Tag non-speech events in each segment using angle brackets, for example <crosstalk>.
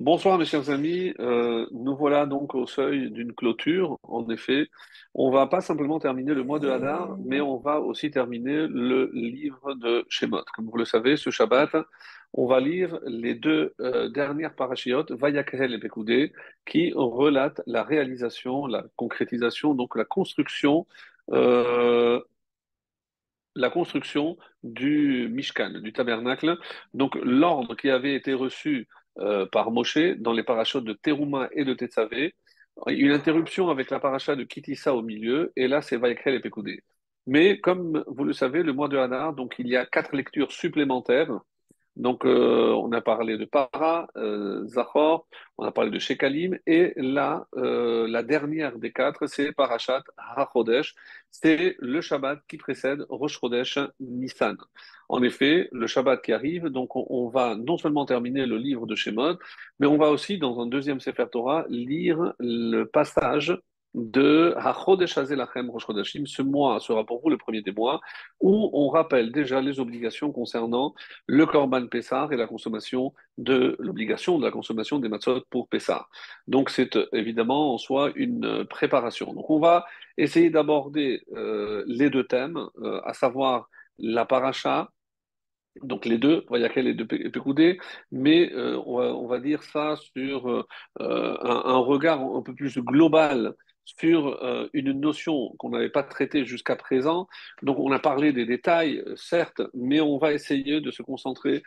Bonsoir mes chers amis, Euh, nous voilà donc au seuil d'une clôture. En effet, on va pas simplement terminer le mois de Hadar, mais on va aussi terminer le livre de Shemot. Comme vous le savez, ce Shabbat, on va lire les deux euh, dernières parachiotes, Vayakhel et Pekoudé, qui relatent la réalisation, la concrétisation, donc la construction euh, la construction du Mishkan, du tabernacle. Donc l'ordre qui avait été reçu euh, par Moshe dans les parachutes de Teruma et de Tetzavé, une interruption avec la paracha de Kitissa au milieu, et là c'est Vaïkrel et Pekoudé. Mais comme vous le savez, le mois de Hadar, donc il y a quatre lectures supplémentaires donc, euh, on a parlé de Para, euh, Zachor, on a parlé de Shekalim, et là, euh, la dernière des quatre, c'est Parashat HaChodesh. C'est le Shabbat qui précède Rosh Chodesh Nissan. En effet, le Shabbat qui arrive, donc on, on, va non seulement terminer le livre de Shemot, mais on va aussi, dans un deuxième Sefer Torah, lire le passage de. Ce mois sera pour vous le premier des mois où on rappelle déjà les obligations concernant le Korban Pessar et la consommation de l'obligation de la consommation des matzot pour Pessar. Donc c'est euh, évidemment en soi une préparation. Donc on va essayer d'aborder euh, les deux thèmes, euh, à savoir la paracha, donc les deux, Vayakel et de Pécoudé, mais euh, on, va, on, va, dire ça sur euh, un, regard un peu plus global sur euh, une notion qu'on n'avait pas traitée jusqu'à présent. Donc on a parlé des détails, certes, mais on va essayer de se concentrer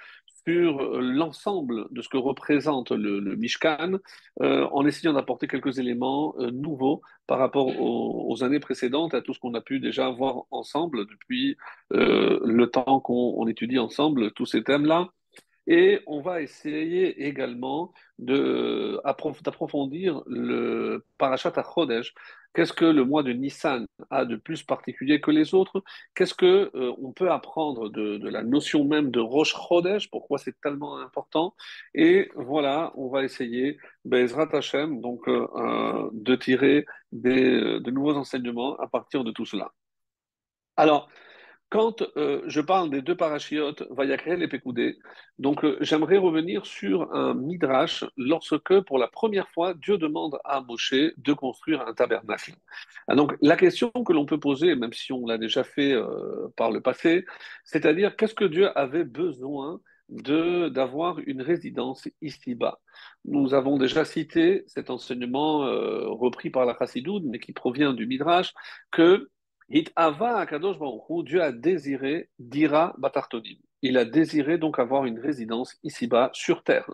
sur l'ensemble de ce que représente le, le Mishkan, euh, en essayant d'apporter quelques éléments euh, nouveaux par rapport aux, années précédentes, à tout ce qu'on a pu déjà voir ensemble depuis le temps qu'on étudie ensemble tous ces thèmes-là. Et on va essayer également d'approfondir le Parashat HaChodesh. Qu'est-ce que le mois de Nissan a de plus particulier que les autres? Qu'est-ce que euh, on peut apprendre de, de, la notion même de Rosh Chodesh? Pourquoi c'est tellement important? Et voilà, on va essayer, Bezrat Hashem, donc euh, de tirer des, de nouveaux enseignements à partir de tout cela. Alors, quand euh, je parle des deux parachiotes, Vayakrel et Pekoudé, donc euh, j'aimerais revenir sur un midrash lorsque, pour la première fois, Dieu demande à Moshe de construire un tabernacle. Ah, donc la question que l'on peut poser, même si on l'a déjà fait euh, par le passé, c'est-à-dire qu'est-ce que Dieu avait besoin d'avoir une résidence ici-bas? Nous avons déjà cité cet enseignement repris par la Chassidoud, mais qui provient du midrash, que Dieu a désiré dira batartonim. Il a désiré donc avoir une résidence ici-bas sur terre.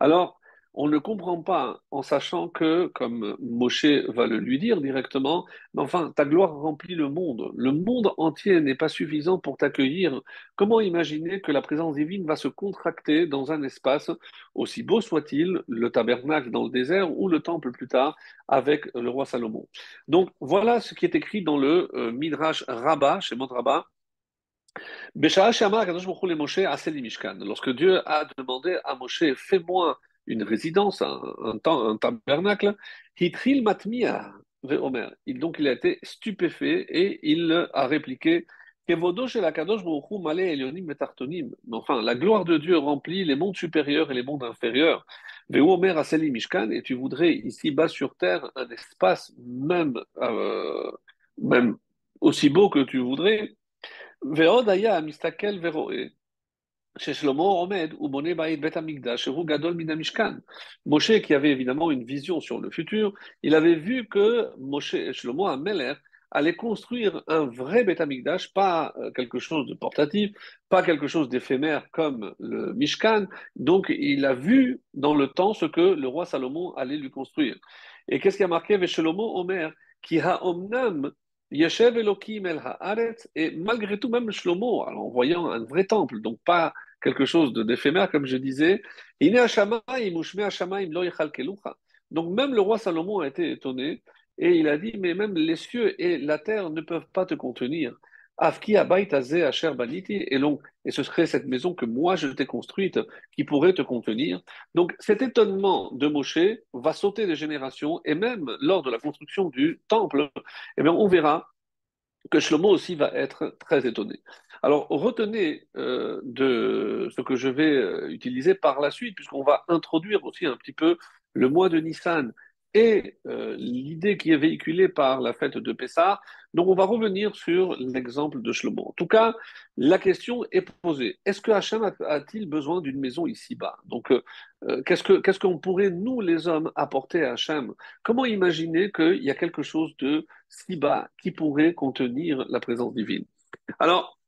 Alors, on ne comprend pas en sachant que, comme Moshe va le lui dire directement, mais enfin, ta gloire remplit le monde. Le monde entier n'est pas suffisant pour t'accueillir. Comment imaginer que la présence divine va se contracter dans un espace, aussi beau soit-il, le tabernacle dans le désert ou le temple plus tard avec le roi Salomon? Donc voilà ce qui est écrit dans le euh, Midrash Rabbah, chez Montrabah. Lorsque Dieu a demandé à Moshe, fais-moi une résidence, un, tabernacle, Hitril Matmia, Omer. Donc il a été stupéfait et il a répliqué enfin, la gloire de Dieu remplit les mondes supérieurs et les mondes inférieurs. Et tu voudrais ici-bas sur terre un espace même, euh, même aussi beau que tu voudrais? Moshe, qui avait évidemment une vision sur le futur, il avait vu que Moshe, Shlomo Ameler, allait construire un vrai Beth Amikdash, pas quelque chose de portatif, pas quelque chose d'éphémère comme le Mishkan. Donc, il a vu dans le temps ce que le roi Salomon allait lui construire. Et qu'est-ce qui a marqué Shlomo Omer, qui a omnam Yeshev Elohim el Haaretz, et malgré tout, même Shlomo, en voyant un vrai temple, donc pas quelque chose d'éphémère, comme je disais, donc même le roi Salomon a été étonné, et il a dit, mais même les cieux et la terre ne peuvent pas te contenir. Afki Asher Baniti, et donc, et ce serait cette maison que moi je t'ai construite qui pourrait te contenir. Donc cet étonnement de Moshe va sauter des générations, et même lors de la construction du temple, eh bien, on verra que Shlomo aussi va être très étonné. Alors, retenez euh, de ce que je vais euh, utiliser par la suite, puisqu'on va introduire aussi un petit peu le mois de Nissan et euh, l'idée qui est véhiculée par la fête de Pessah. Donc, on va revenir sur l'exemple de Shlomo. En tout cas, la question est posée. Est-ce que Hachem a-t-il besoin d'une maison ici-bas? Donc, euh, euh, qu'est-ce qu'on pourrait, nous, les hommes, apporter à Hachem? Comment imaginer qu'il y a quelque chose de si bas qui pourrait contenir la présence divine? Alors,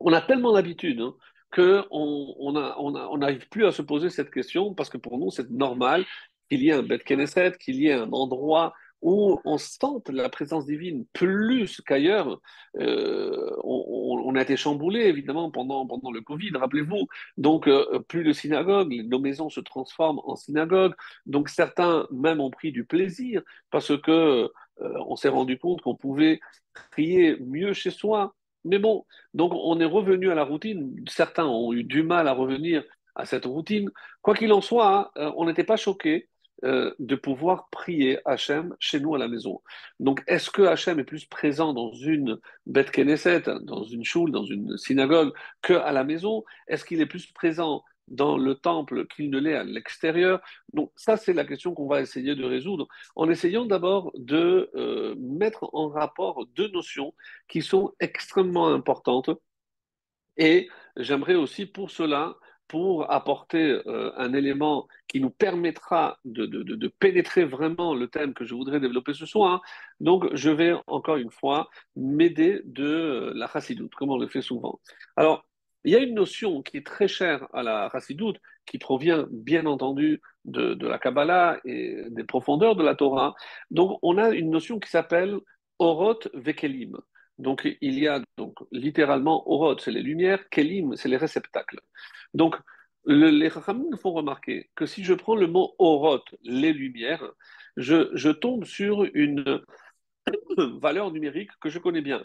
on a tellement l'habitude hein, qu'on on n'arrive plus à se poser cette question parce que pour nous, c'est normal qu'il y ait un Beth Knesset, qu'il y ait un endroit où on sente la présence divine plus qu'ailleurs. Euh, on, a été chamboulé, évidemment, pendant, pendant le Covid, rappelez-vous. Donc, euh, plus de synagogues, nos maisons se transforment en synagogues. Donc, certains même ont pris du plaisir parce que euh, on s'est rendu compte qu'on pouvait prier mieux chez soi. Mais bon, donc on est revenu à la routine. Certains ont eu du mal à revenir à cette routine. Quoi qu'il en soit, hein, on n'était pas choqués euh, de pouvoir prier Hachem chez nous à la maison. Donc, est-ce que Hachem est plus présent dans une bête Knesset, dans une choule, dans une synagogue, qu'à la maison? Est-ce qu'il est plus présent dans le temple qu'il ne l'est à l'extérieur? Donc, ça, c'est la question qu'on va essayer de résoudre en essayant d'abord de euh, mettre en rapport deux notions qui sont extrêmement importantes. Et j'aimerais aussi pour cela pour apporter euh, un élément qui nous permettra de, pénétrer vraiment le thème que je voudrais développer ce soir. Donc, je vais encore une fois m'aider de euh, la chassidoute, comme on le fait souvent. Alors, il y a une notion qui est très chère à la chassidoute, qui provient bien entendu de, la Kabbalah et des profondeurs de la Torah. Donc, on a une notion qui s'appelle Oroth Vekelim. Donc, il y a donc littéralement Oroth, c'est les lumières, Kelim, c'est les réceptacles. Donc, les Chachamim font remarquer que si je prends le mot Oroth, les lumières, je, tombe sur une <coughs> valeur numérique que je connais bien.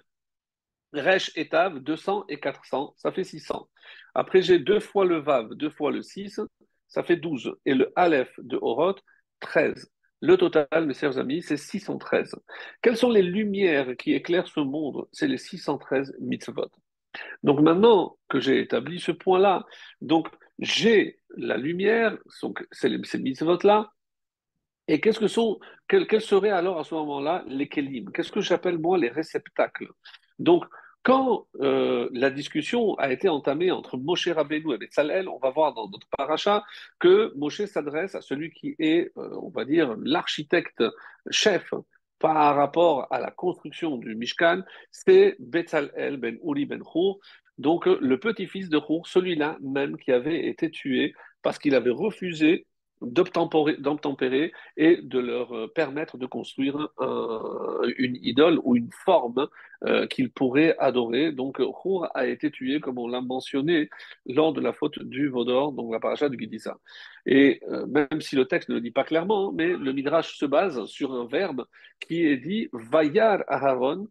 Resh et Tav, 200 et 400, ça fait 600. Après, j'ai deux fois le Vav, deux fois le 6, ça fait 12. Et le Aleph de Oroth, 13. Le total, mes chers amis, c'est 613. Quelles sont les lumières qui éclairent ce monde? C'est les 613 mitzvot. Donc maintenant que j'ai établi ce point-là, donc j'ai la lumière, c'est ces mitzvot-là, et qu'est-ce que sont, quels, seraient alors à ce moment-là les kelim? Qu'est-ce que j'appelle moi les réceptacles? Donc, quand euh, la discussion a été entamée entre Moshe Rabbeinu et Betzalel, on va voir dans notre paracha que Moshe s'adresse à celui qui est, euh, on va dire, l'architecte chef par rapport à la construction du Mishkan, c'est Betzalel ben Uri ben Hur, donc le petit-fils de Hur, celui-là même qui avait été tué parce qu'il avait refusé d'obtempérer et de leur euh, permettre de construire une idole ou une forme euh, qu'ils pourraient adorer. Donc, Hur a été tué, comme on l'a mentionné, lors de la faute du Vaudor, donc la paracha de Gidissa. Et euh, même si le texte ne le dit pas clairement, mais le Midrash se base sur un verbe qui est dit Vayar Aharon.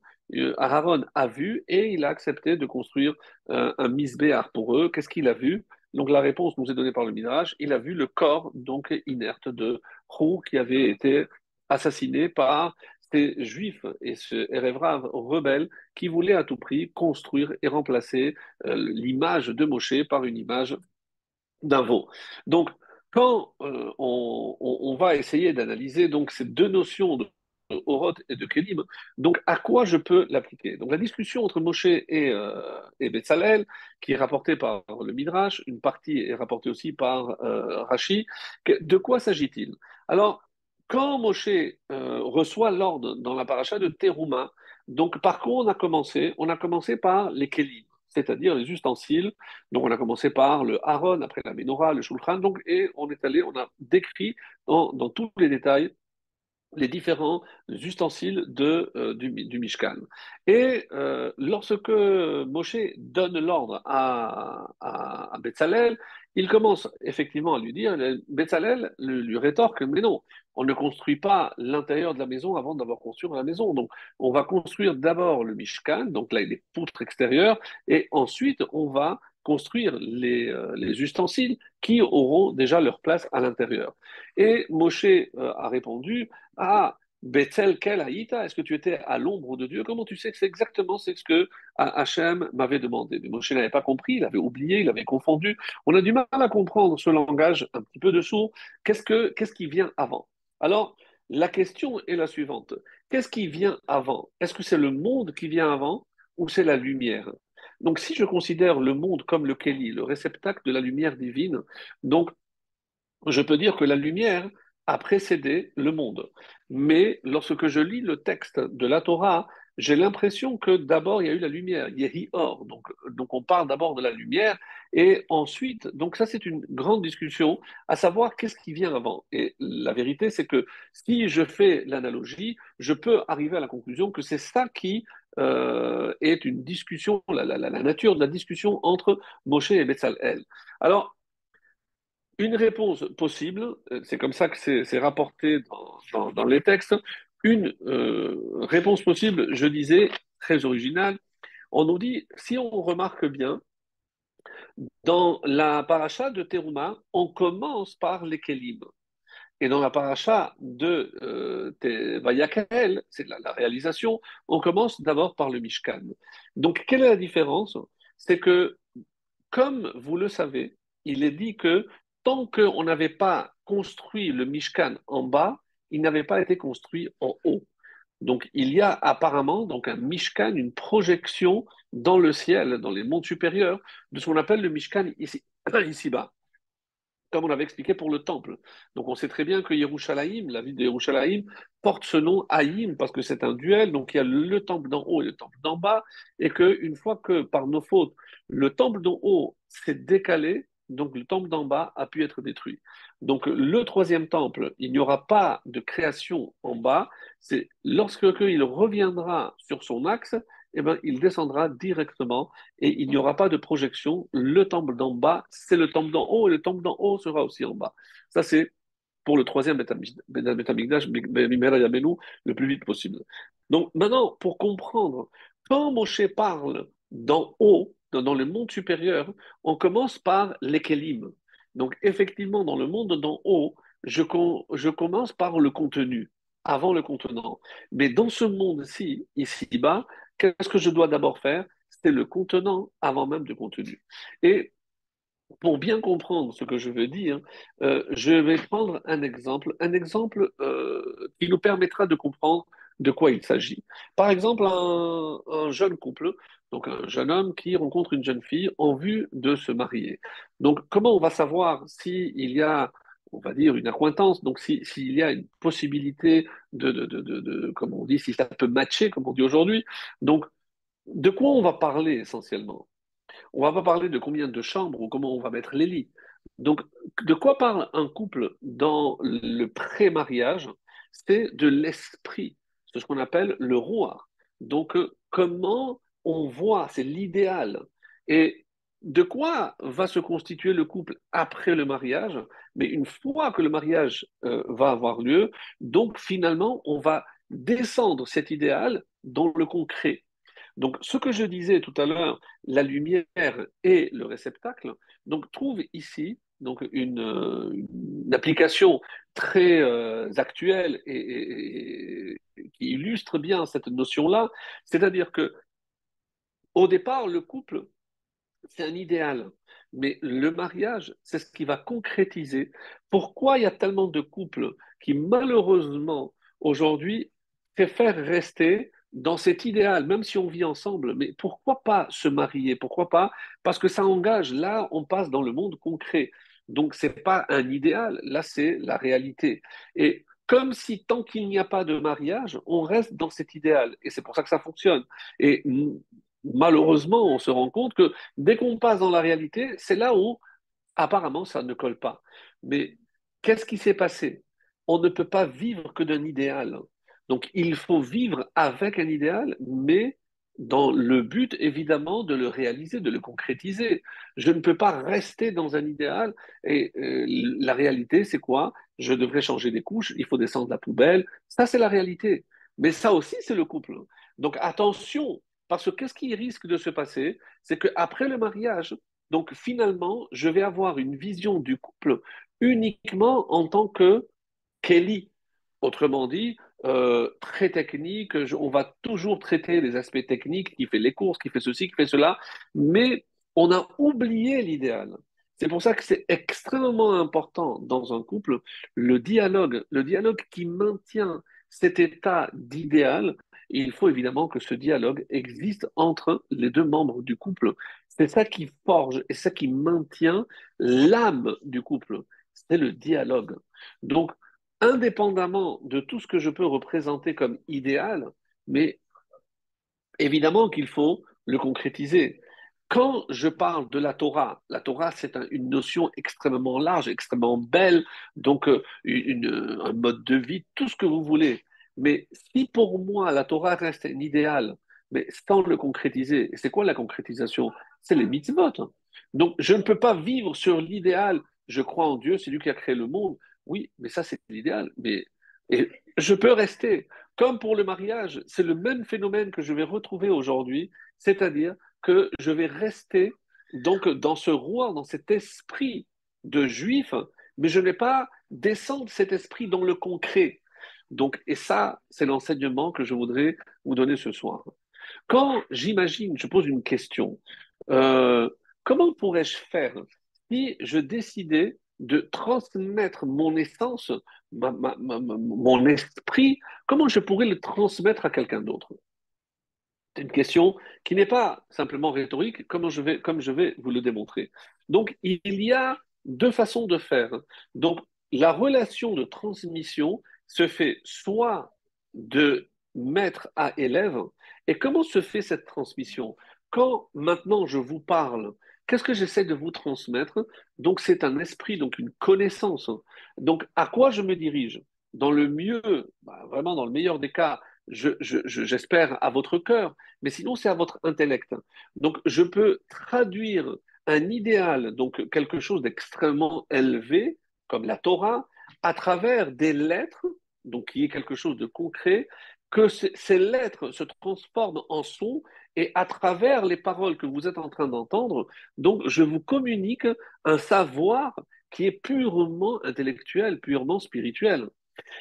Aharon a vu et il a accepté de construire un misbéar pour eux. Qu'est-ce qu'il a vu? Donc la réponse nous est donnée par le Midrash. Il a vu le corps donc inerte de Hou qui avait été assassiné par ces juifs et ce Erevrav rebelle qui voulait à tout prix construire et remplacer euh, l'image de Moshe par une image d'un veau. Donc quand euh, on, on, va essayer d'analyser donc ces deux notions de Oroth et de Kelim. Donc, à quoi je peux l'appliquer? Donc, la discussion entre Moshe et, euh, et Betzalel, qui est rapportée par le Midrash, une partie est rapportée aussi par euh, Rashi. De quoi s'agit-il? Alors, quand Moshe euh, reçoit l'ordre dans la paracha de Teruma, donc par quoi on a commencé? On a commencé par les Kelim c'est-à-dire les ustensiles. Donc on a commencé par le Aaron, après la Menorah, le Shulchan, donc, et on est allé, on a décrit dans tous les détails les différents ustensiles de, euh, du, Mishkan. Et euh, lorsque Moshe donne l'ordre à, à, il commence effectivement à lui dire, Betzalel lui rétorque, mais non, on ne construit pas l'intérieur de la maison avant d'avoir construit la maison. Donc, on va construire d'abord le Mishkan, donc là, les poutres extérieures, et ensuite, on va construire les, euh, les, ustensiles qui auront déjà leur place à l'intérieur. Et Moshe euh, a répondu Ah, Betzel Kel Haïta, est-ce que tu étais à l'ombre de Dieu? Comment tu sais que c'est exactement ce que Hachem m'avait demandé Mais Moshe n'avait pas compris, il avait oublié, il avait confondu. On a du mal à comprendre ce langage un petit peu de sourd. Qu'est-ce, que, qu'est-ce qui vient avant? Alors, la question est la suivante. Qu'est-ce qui vient avant? Est-ce que c'est le monde qui vient avant ou c'est la lumière? Donc, si je considère le monde comme le Kéli, le réceptacle de la lumière divine, donc je peux dire que la lumière a précédé le monde. Mais lorsque je lis le texte de la Torah, j'ai l'impression que d'abord il y a eu la lumière, Yehi Or. Donc, donc on parle d'abord de la lumière et ensuite, donc ça c'est une grande discussion à savoir qu'est-ce qui vient avant. Et la vérité c'est que si je fais l'analogie, je peux arriver à la conclusion que c'est ça qui euh, est une discussion, la, nature de la discussion entre Moshe et Betzalel. Alors, une réponse possible, euh, c'est comme ça que c'est rapporté dans, les textes, une euh, réponse possible, je disais, très originale, on nous dit, si on remarque bien, dans la paracha de Teruma, on commence par les. Et dans la paracha de euh, c'est la, réalisation, on commence d'abord par le Mishkan. Donc, quelle est la différence? C'est que, comme vous le savez, il est dit que tant qu'on n'avait pas construit le Mishkan en bas, il n'avait pas été construit en haut. Donc, il y a apparemment donc un Mishkan, une projection dans le ciel, dans les mondes supérieurs, de ce qu'on appelle le Mishkan ici, <clears throat> ici bas comme on avait expliqué pour le temple. Donc on sait très bien que Yerushalayim, la ville de Yerushalayim, porte ce nom Haïm parce que c'est un duel, donc il y a le temple d'en haut et le temple d'en bas, et qu'une fois que par nos fautes, le temple d'en haut s'est décalé, donc le temple d'en bas a pu être détruit. Donc le troisième temple, il n'y aura pas de création en bas, c'est lorsque il reviendra sur son axe, eh ben, il descendra directement et il n'y aura pas de projection. Le temple d'en bas, c'est le temple d'en haut et le temple d'en haut sera aussi en bas. Ça, c'est pour le troisième Betamigdash, le plus vite possible. Donc maintenant, pour comprendre, quand Moshe parle d'en haut, dans le monde supérieur, on commence par l'équilibre. Donc effectivement, dans le monde d'en haut, je, je commence par le contenu avant le contenant. Mais dans ce monde-ci, ici-bas, qu'est-ce que je dois d'abord faire? C'est le contenant avant même du contenu. Et pour bien comprendre ce que je veux dire, euh, je vais prendre un exemple, un exemple euh, qui nous permettra de comprendre de quoi il s'agit. Par exemple, un, jeune couple, donc un jeune homme qui rencontre une jeune fille en vue de se marier. Donc, comment on va savoir s'il y a on va dire, une accointance. Donc, s'il y a une possibilité de, de, de, de, comme on dit, si ça peut matcher, comme on dit aujourd'hui. Donc, de quoi on va parler essentiellement? On va pas parler de combien de chambres ou comment on va mettre les lits. Donc, de quoi parle un couple dans le pré-mariage? C'est de l'esprit, c'est ce qu'on appelle le roi. Donc, comment on voit, c'est l'idéal. Et de quoi va se constituer le couple après le mariage, mais une fois que le mariage euh, va avoir lieu, donc finalement, on va descendre cet idéal dans le concret. Donc, ce que je disais tout à l'heure, la lumière et le réceptacle, donc trouve ici donc une, application très euh, actuelle et, qui illustre bien cette notion-là, c'est-à-dire que au départ, le couple c'est un idéal. Mais le mariage, c'est ce qui va concrétiser. Pourquoi il y a tellement de couples qui, malheureusement, aujourd'hui, préfèrent rester dans cet idéal, même si on vit ensemble, mais pourquoi pas se marier? Pourquoi pas? Parce que ça engage. Là, on passe dans le monde concret. Donc, ce n'est pas un idéal, là, c'est la réalité. Et comme si tant qu'il n'y a pas de mariage, on reste dans cet idéal. Et c'est pour ça que ça fonctionne. Et malheureusement, on se rend compte que dès qu'on passe dans la réalité, c'est là où apparemment ça ne colle pas. Mais qu'est-ce qui s'est passé? On ne peut pas vivre que d'un idéal. Donc il faut vivre avec un idéal, mais dans le but évidemment de le réaliser, de le concrétiser. Je ne peux pas rester dans un idéal et euh, la réalité c'est quoi? Je devrais changer des couches, il faut descendre la poubelle. Ça c'est la réalité. Mais ça aussi c'est le couple. Donc attention, parce que qu'est-ce qui risque de se passer? C'est qu'après le mariage, donc finalement, je vais avoir une vision du couple uniquement en tant que Kelly. Autrement dit, euh, très technique. on va toujours traiter les aspects techniques, qui fait les courses, qui fait ceci, qui fait cela, mais on a oublié l'idéal. C'est pour ça que c'est extrêmement important dans un couple le dialogue, le dialogue qui maintient cet état d'idéal. Il faut évidemment que ce dialogue existe entre les deux membres du couple. C'est ça qui forge et ça qui maintient l'âme du couple. C'est le dialogue. Donc, indépendamment de tout ce que je peux représenter comme idéal, mais évidemment qu'il faut le concrétiser. Quand je parle de la Torah, la Torah, c'est une notion extrêmement large, extrêmement belle, donc euh, un mode de vie, tout ce que vous voulez. Mais si pour moi la Torah reste un idéal, mais sans le concrétiser, c'est quoi la concrétisation? C'est les mitzvot. Donc je ne peux pas vivre sur l'idéal, je crois en Dieu, c'est lui qui a créé le monde, oui, mais ça, c'est l'idéal. Mais et je peux rester. Comme pour le mariage, c'est le même phénomène que je vais retrouver aujourd'hui, c'est-à-dire que je vais rester donc dans ce roi, dans cet esprit de juif, mais je ne vais pas descendre cet esprit dans le concret. Donc, et ça, c'est l'enseignement que je voudrais vous donner ce soir. Quand j'imagine, je pose une question, euh, comment pourrais-je faire si je décidais de transmettre mon essence, mon esprit, comment je pourrais le transmettre à quelqu'un d'autre? C'est une question qui n'est pas simplement rhétorique, comme je, vais, comme je vais vous le démontrer. Donc, il y a deux façons de faire. Donc, la relation de transmission se fait soit de maître à élève, et comment se fait cette transmission? Quand maintenant je vous parle Qu'est-ce que j'essaie de vous transmettre? Donc, c'est un esprit, donc une connaissance. Donc, à quoi je me dirige? Dans le mieux, bah, vraiment dans le meilleur des cas, j'espère à votre cœur, mais sinon, c'est à votre intellect. Donc, je peux traduire un idéal, donc quelque chose d'extrêmement élevé, comme la Torah, à travers des lettres, donc qui est quelque chose de concret, que ces lettres se transforment en sons et à travers les paroles que vous êtes en train d'entendre, donc je vous communique un savoir qui est purement intellectuel, purement spirituel.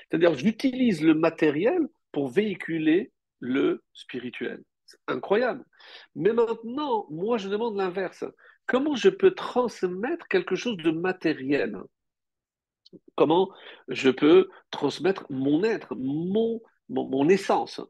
C'est-à-dire, j'utilise le matériel pour véhiculer le spirituel. C'est incroyable. Mais maintenant, moi, je demande l'inverse. Comment je peux transmettre quelque chose de matériel? Comment je peux transmettre mon être, mon essence.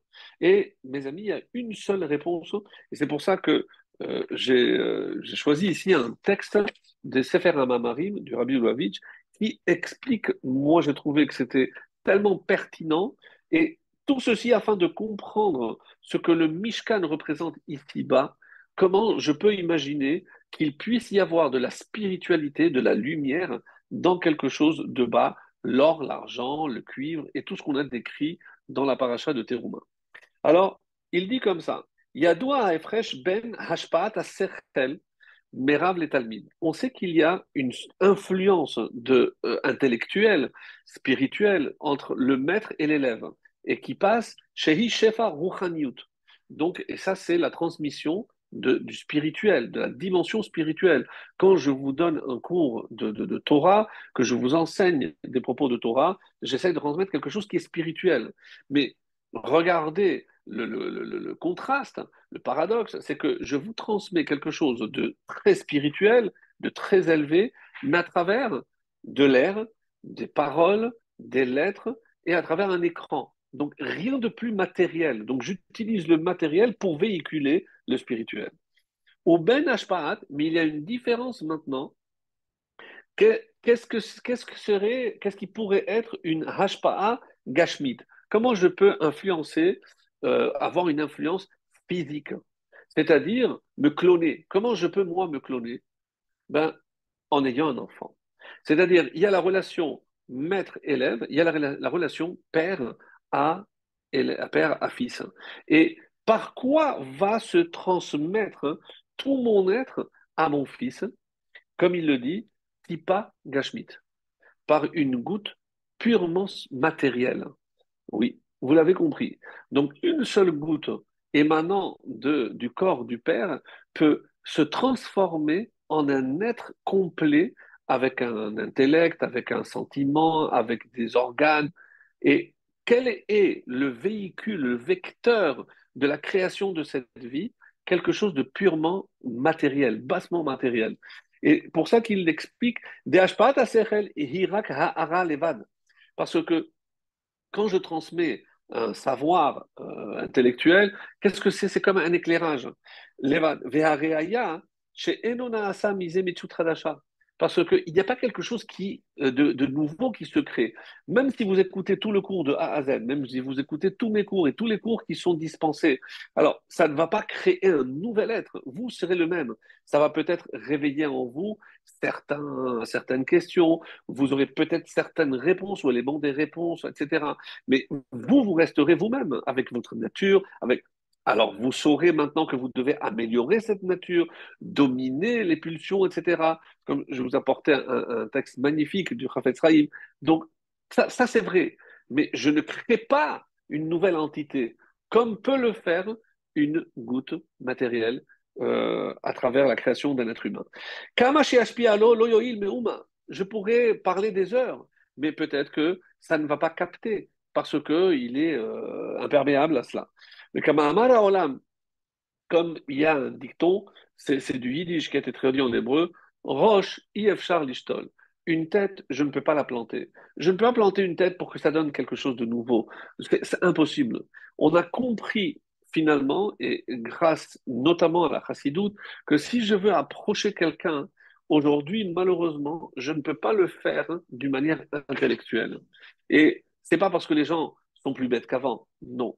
Et mes amis, il y a une seule réponse, et c'est pour ça que euh, euh, j'ai choisi ici un texte de Sefer Hamamarim du Rabbi Lubavitch qui explique, moi j'ai trouvé que c'était tellement pertinent, et tout ceci afin de comprendre ce que le Mishkan représente ici-bas, comment je peux imaginer qu'il puisse y avoir de la spiritualité, de la lumière dans quelque chose de bas, l'or, l'argent, le cuivre et tout ce qu'on a décrit dans la paracha de Terouma. Alors, il dit comme ça Yadoua Efresh ben asertel merav. On sait qu'il y a une influence de, euh, intellectuelle, spirituelle entre le maître et l'élève, et qui passe shehi shefa ruchaniut. Donc, et ça, c'est la transmission du spirituel, de la dimension spirituelle. Quand je vous donne un cours de, Torah, que je vous enseigne des propos de Torah, j'essaie de transmettre quelque chose qui est spirituel. Mais regardez le, contraste, le paradoxe, c'est que je vous transmets quelque chose de très spirituel, de très élevé, mais à travers de l'air, des paroles, des lettres et à travers un écran. Donc rien de plus matériel. Donc j'utilise le matériel pour véhiculer le spirituel. Au Ben Ashparat, mais il y a une différence maintenant. Qu'est-ce que, serait, qu'est-ce qui pourrait être une Hashpa'a Gashmit? Comment je peux influencer, euh, avoir une influence physique? C'est-à-dire me cloner. Comment je peux, moi, me cloner? Ben, En ayant un enfant. C'est-à-dire, il y a la relation maître-élève, il y a la, la relation père à, père à fils. Et par quoi va se transmettre tout mon être à mon fils, comme il le dit, Tipa Gashmit, par une goutte purement matérielle. Oui, vous l'avez compris. Donc une seule goutte émanant de, du corps du Père peut se transformer en un être complet avec un intellect, avec un sentiment, avec des organes. Et quel est le véhicule, le vecteur de la création de cette vie Quelque chose de purement matériel, bassement matériel. Et pour ça qu'il explique parce que quand je transmets un savoir euh, intellectuel, qu'est-ce que c'est? C'est comme un éclairage. Parce qu'il n'y a pas quelque chose euh, de, nouveau qui se crée. Même si vous écoutez tout le cours de A à Z, même si vous écoutez tous mes cours et tous les cours qui sont dispensés, alors ça ne va pas créer un nouvel être. Vous serez le même. Ça va peut-être réveiller en vous certains, certaines questions. Vous aurez peut-être certaines réponses ou éléments des réponses, etc. Mais vous, vous resterez vous-même avec votre nature, avec alors vous saurez maintenant que vous devez améliorer cette nature, dominer les pulsions, etc. Comme je vous apportais un, texte magnifique du Rafet Raïm. Donc ça, ça c'est vrai, mais je ne crée pas une nouvelle entité, comme peut le faire une goutte matérielle euh, à travers la création d'un être humain. Je pourrais parler des heures, mais peut-être que ça ne va pas capter parce qu'il est euh, imperméable à cela. Mais comme il y a un dicton, c'est du yiddish qui a été traduit en hébreu, Roche, Ifchar Lishtol. Une tête, je ne peux pas la planter. Je ne peux pas planter une tête pour que ça donne quelque chose de nouveau. C'est impossible. On a compris finalement, et grâce notamment à la chassidoute, que si je veux approcher quelqu'un, aujourd'hui, malheureusement, je ne peux pas le faire d'une manière intellectuelle. Et c'est pas parce que les gens sont plus bêtes qu'avant, non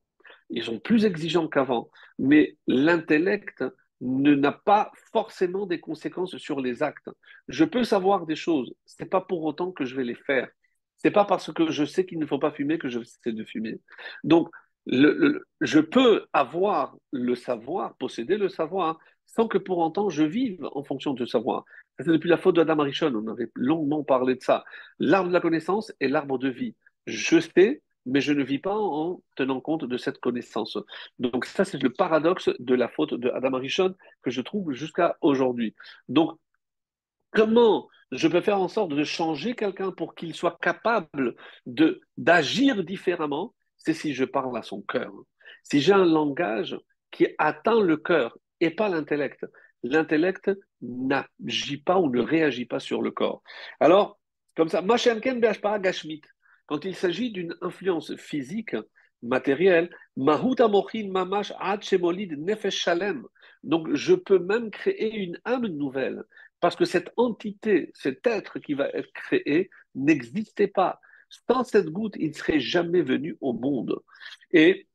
ils sont plus exigeants qu'avant, mais l'intellect n'a pas forcément des conséquences sur les actes. Je peux savoir des choses, ce n'est pas pour autant que je vais les faire. Ce n'est pas parce que je sais qu'il ne faut pas fumer que je sais de fumer. Donc, je peux avoir le savoir, posséder le savoir, sans que pour autant je vive en fonction de savoir. C'est depuis la faute d'Adam Arishon, on avait longuement parlé de ça. L'arbre de la connaissance est l'arbre de vie. Je sais mais je ne vis pas en tenant compte de cette connaissance. Donc ça, c'est le paradoxe de la faute de Adam Arishon que je trouve jusqu'à aujourd'hui. Donc, comment je peux faire en sorte de changer quelqu'un pour qu'il soit capable de d'agir différemment? C'est si je parle à son cœur. Si j'ai un langage qui atteint le cœur et pas l'intellect. L'intellect n'agit pas ou ne réagit pas sur le corps. Alors, comme ça, Machenken Gashmit. Quand il s'agit d'une influence physique, matérielle, mamash nefesh Donc, je peux même créer une âme nouvelle, parce que cette entité, cet être qui va être créé, n'existait pas. Sans cette goutte, il ne serait jamais venu au monde. Et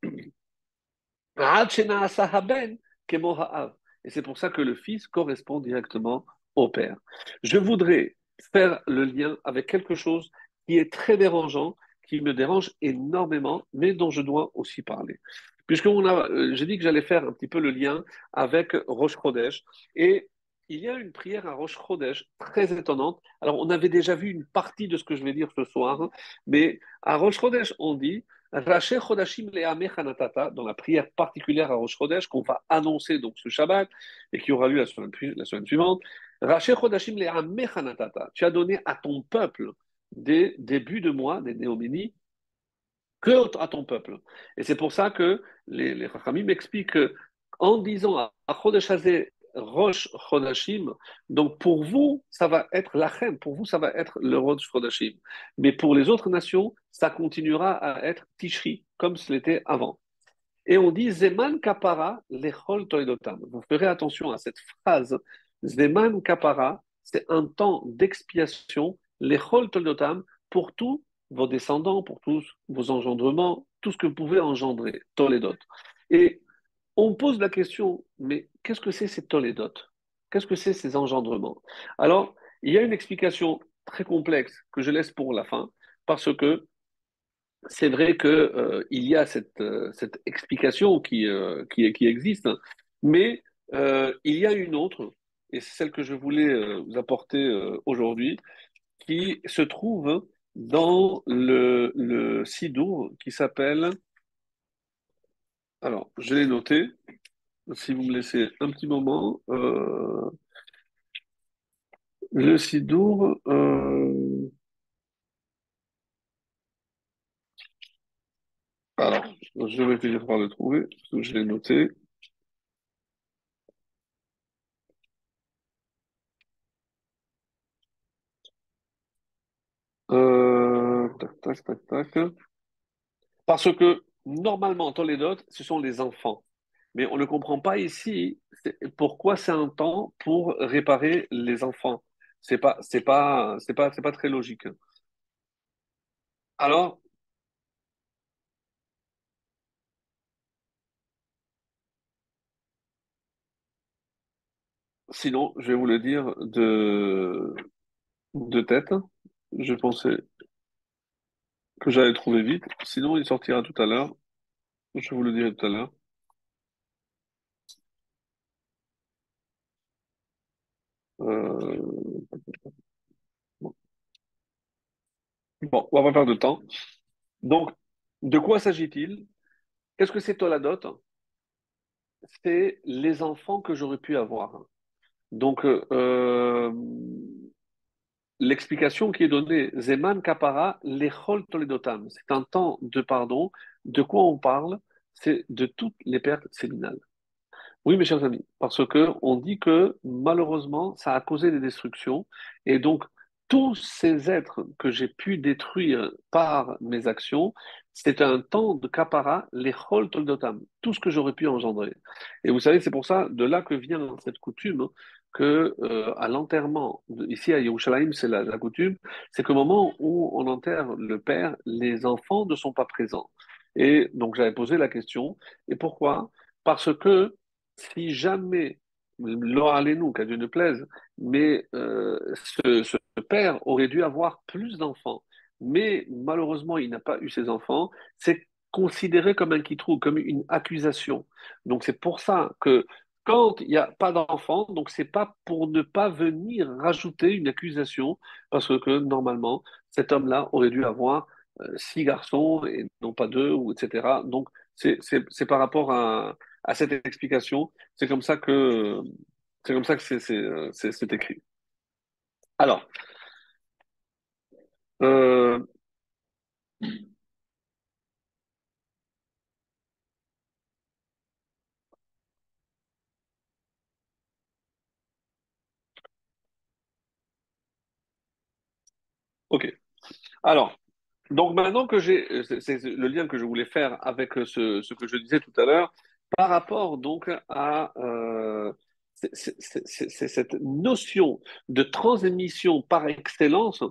et c'est pour ça que le Fils correspond directement au Père. Je voudrais faire le lien avec quelque chose qui est très dérangeant, qui me dérange énormément, mais dont je dois aussi parler. Puisque euh, j'ai dit que j'allais faire un petit peu le lien avec Rosh Chodesh, et il y a une prière à Rosh Chodesh très étonnante. Alors, on avait déjà vu une partie de ce que je vais dire ce soir, mais à Rosh Chodesh, on dit Raché Chodashim dans la prière particulière à Rosh Chodesh qu'on va annoncer donc ce Shabbat et qui aura lieu la semaine, la semaine suivante. Raché Chodashim Tu as donné à ton peuple des débuts de mois, des néoménies, que à ton peuple. Et c'est pour ça que les, les m'expliquent qu'en disant à Chodeshazé, Rosh Chodashim, donc pour vous, ça va être l'Achem, pour vous, ça va être le Rosh Chodashim. Mais pour les autres nations, ça continuera à être Tishri, comme ce l'était avant. Et on dit Zeman Kapara Lechol Toidotam. Vous ferez attention à cette phrase. Zeman Kapara, c'est un temps d'expiation les toldotam pour tous vos descendants, pour tous vos engendrements, tout ce que vous pouvez engendrer, toledot. Et on pose la question, mais qu'est-ce que c'est ces toledot Qu'est-ce que c'est ces engendrements? Alors, il y a une explication très complexe que je laisse pour la fin, parce que c'est vrai qu'il euh, y a cette, euh, cette explication qui, euh, qui, qui, existe, mais il y a une autre, et c'est celle que je voulais vous apporter aujourd'hui, qui se trouve dans le, le Sidour qui s'appelle. Alors, je l'ai noté. Si vous me laissez un petit moment. Euh, le Sidour. Euh, Je vais finir par le trouver, parce que je l'ai noté. Euh. Parce que normalement, Toledot, ce sont les enfants. Mais on ne comprend pas ici pourquoi c'est un temps pour réparer les enfants. C'est pas, c'est pas, c'est pas, c'est pas très logique. Alors, sinon, je vais vous le dire de, de tête. Je pensais que j'allais trouver vite. Sinon, il sortira tout à l'heure. Je vous le dirai tout à l'heure. Euh, Bon, on va pas perdre de temps. Donc, de quoi s'agit-il? Qu'est-ce que c'est Toladot? C'est les enfants que j'aurais pu avoir. Donc, euh, l'explication qui est donnée, Zeman Kapara, Lechol Toledotam, c'est un temps de pardon. De quoi on parle? C'est de toutes les pertes séminales. Oui, mes chers amis, parce que on dit que malheureusement, ça a causé des destructions, et donc tous ces êtres que j'ai pu détruire par mes actions, c'est un temps de kapara, les chol toldotam, tout ce que j'aurais pu engendrer. Et vous savez, c'est pour ça, de là que vient cette coutume, hein, que euh, à l'enterrement, ici à Yerushalayim, c'est la, la coutume, c'est qu'au moment où on enterre le père, les enfants ne sont pas présents. Et donc j'avais posé la question, et pourquoi? Parce que si jamais, nous, qu'à Dieu ne plaise, mais euh, ce, père aurait dû avoir plus d'enfants, mais malheureusement il n'a pas eu ses enfants, c'est considéré comme un quitrou, comme une accusation. Donc c'est pour ça que quand il n'y a pas d'enfants, donc c'est pas pour ne pas venir rajouter une accusation, parce que normalement cet homme-là aurait dû avoir euh, six garçons et non pas deux, ou etc. Donc c'est par rapport à à cette explication. C'est comme ça que c'est comme ça que c'est euh, écrit. Alors, euh, ok. Alors, donc maintenant que j'ai, c'est le lien que je voulais faire avec ce que je disais tout à l'heure, par rapport donc à euh, cette notion de transmission par excellence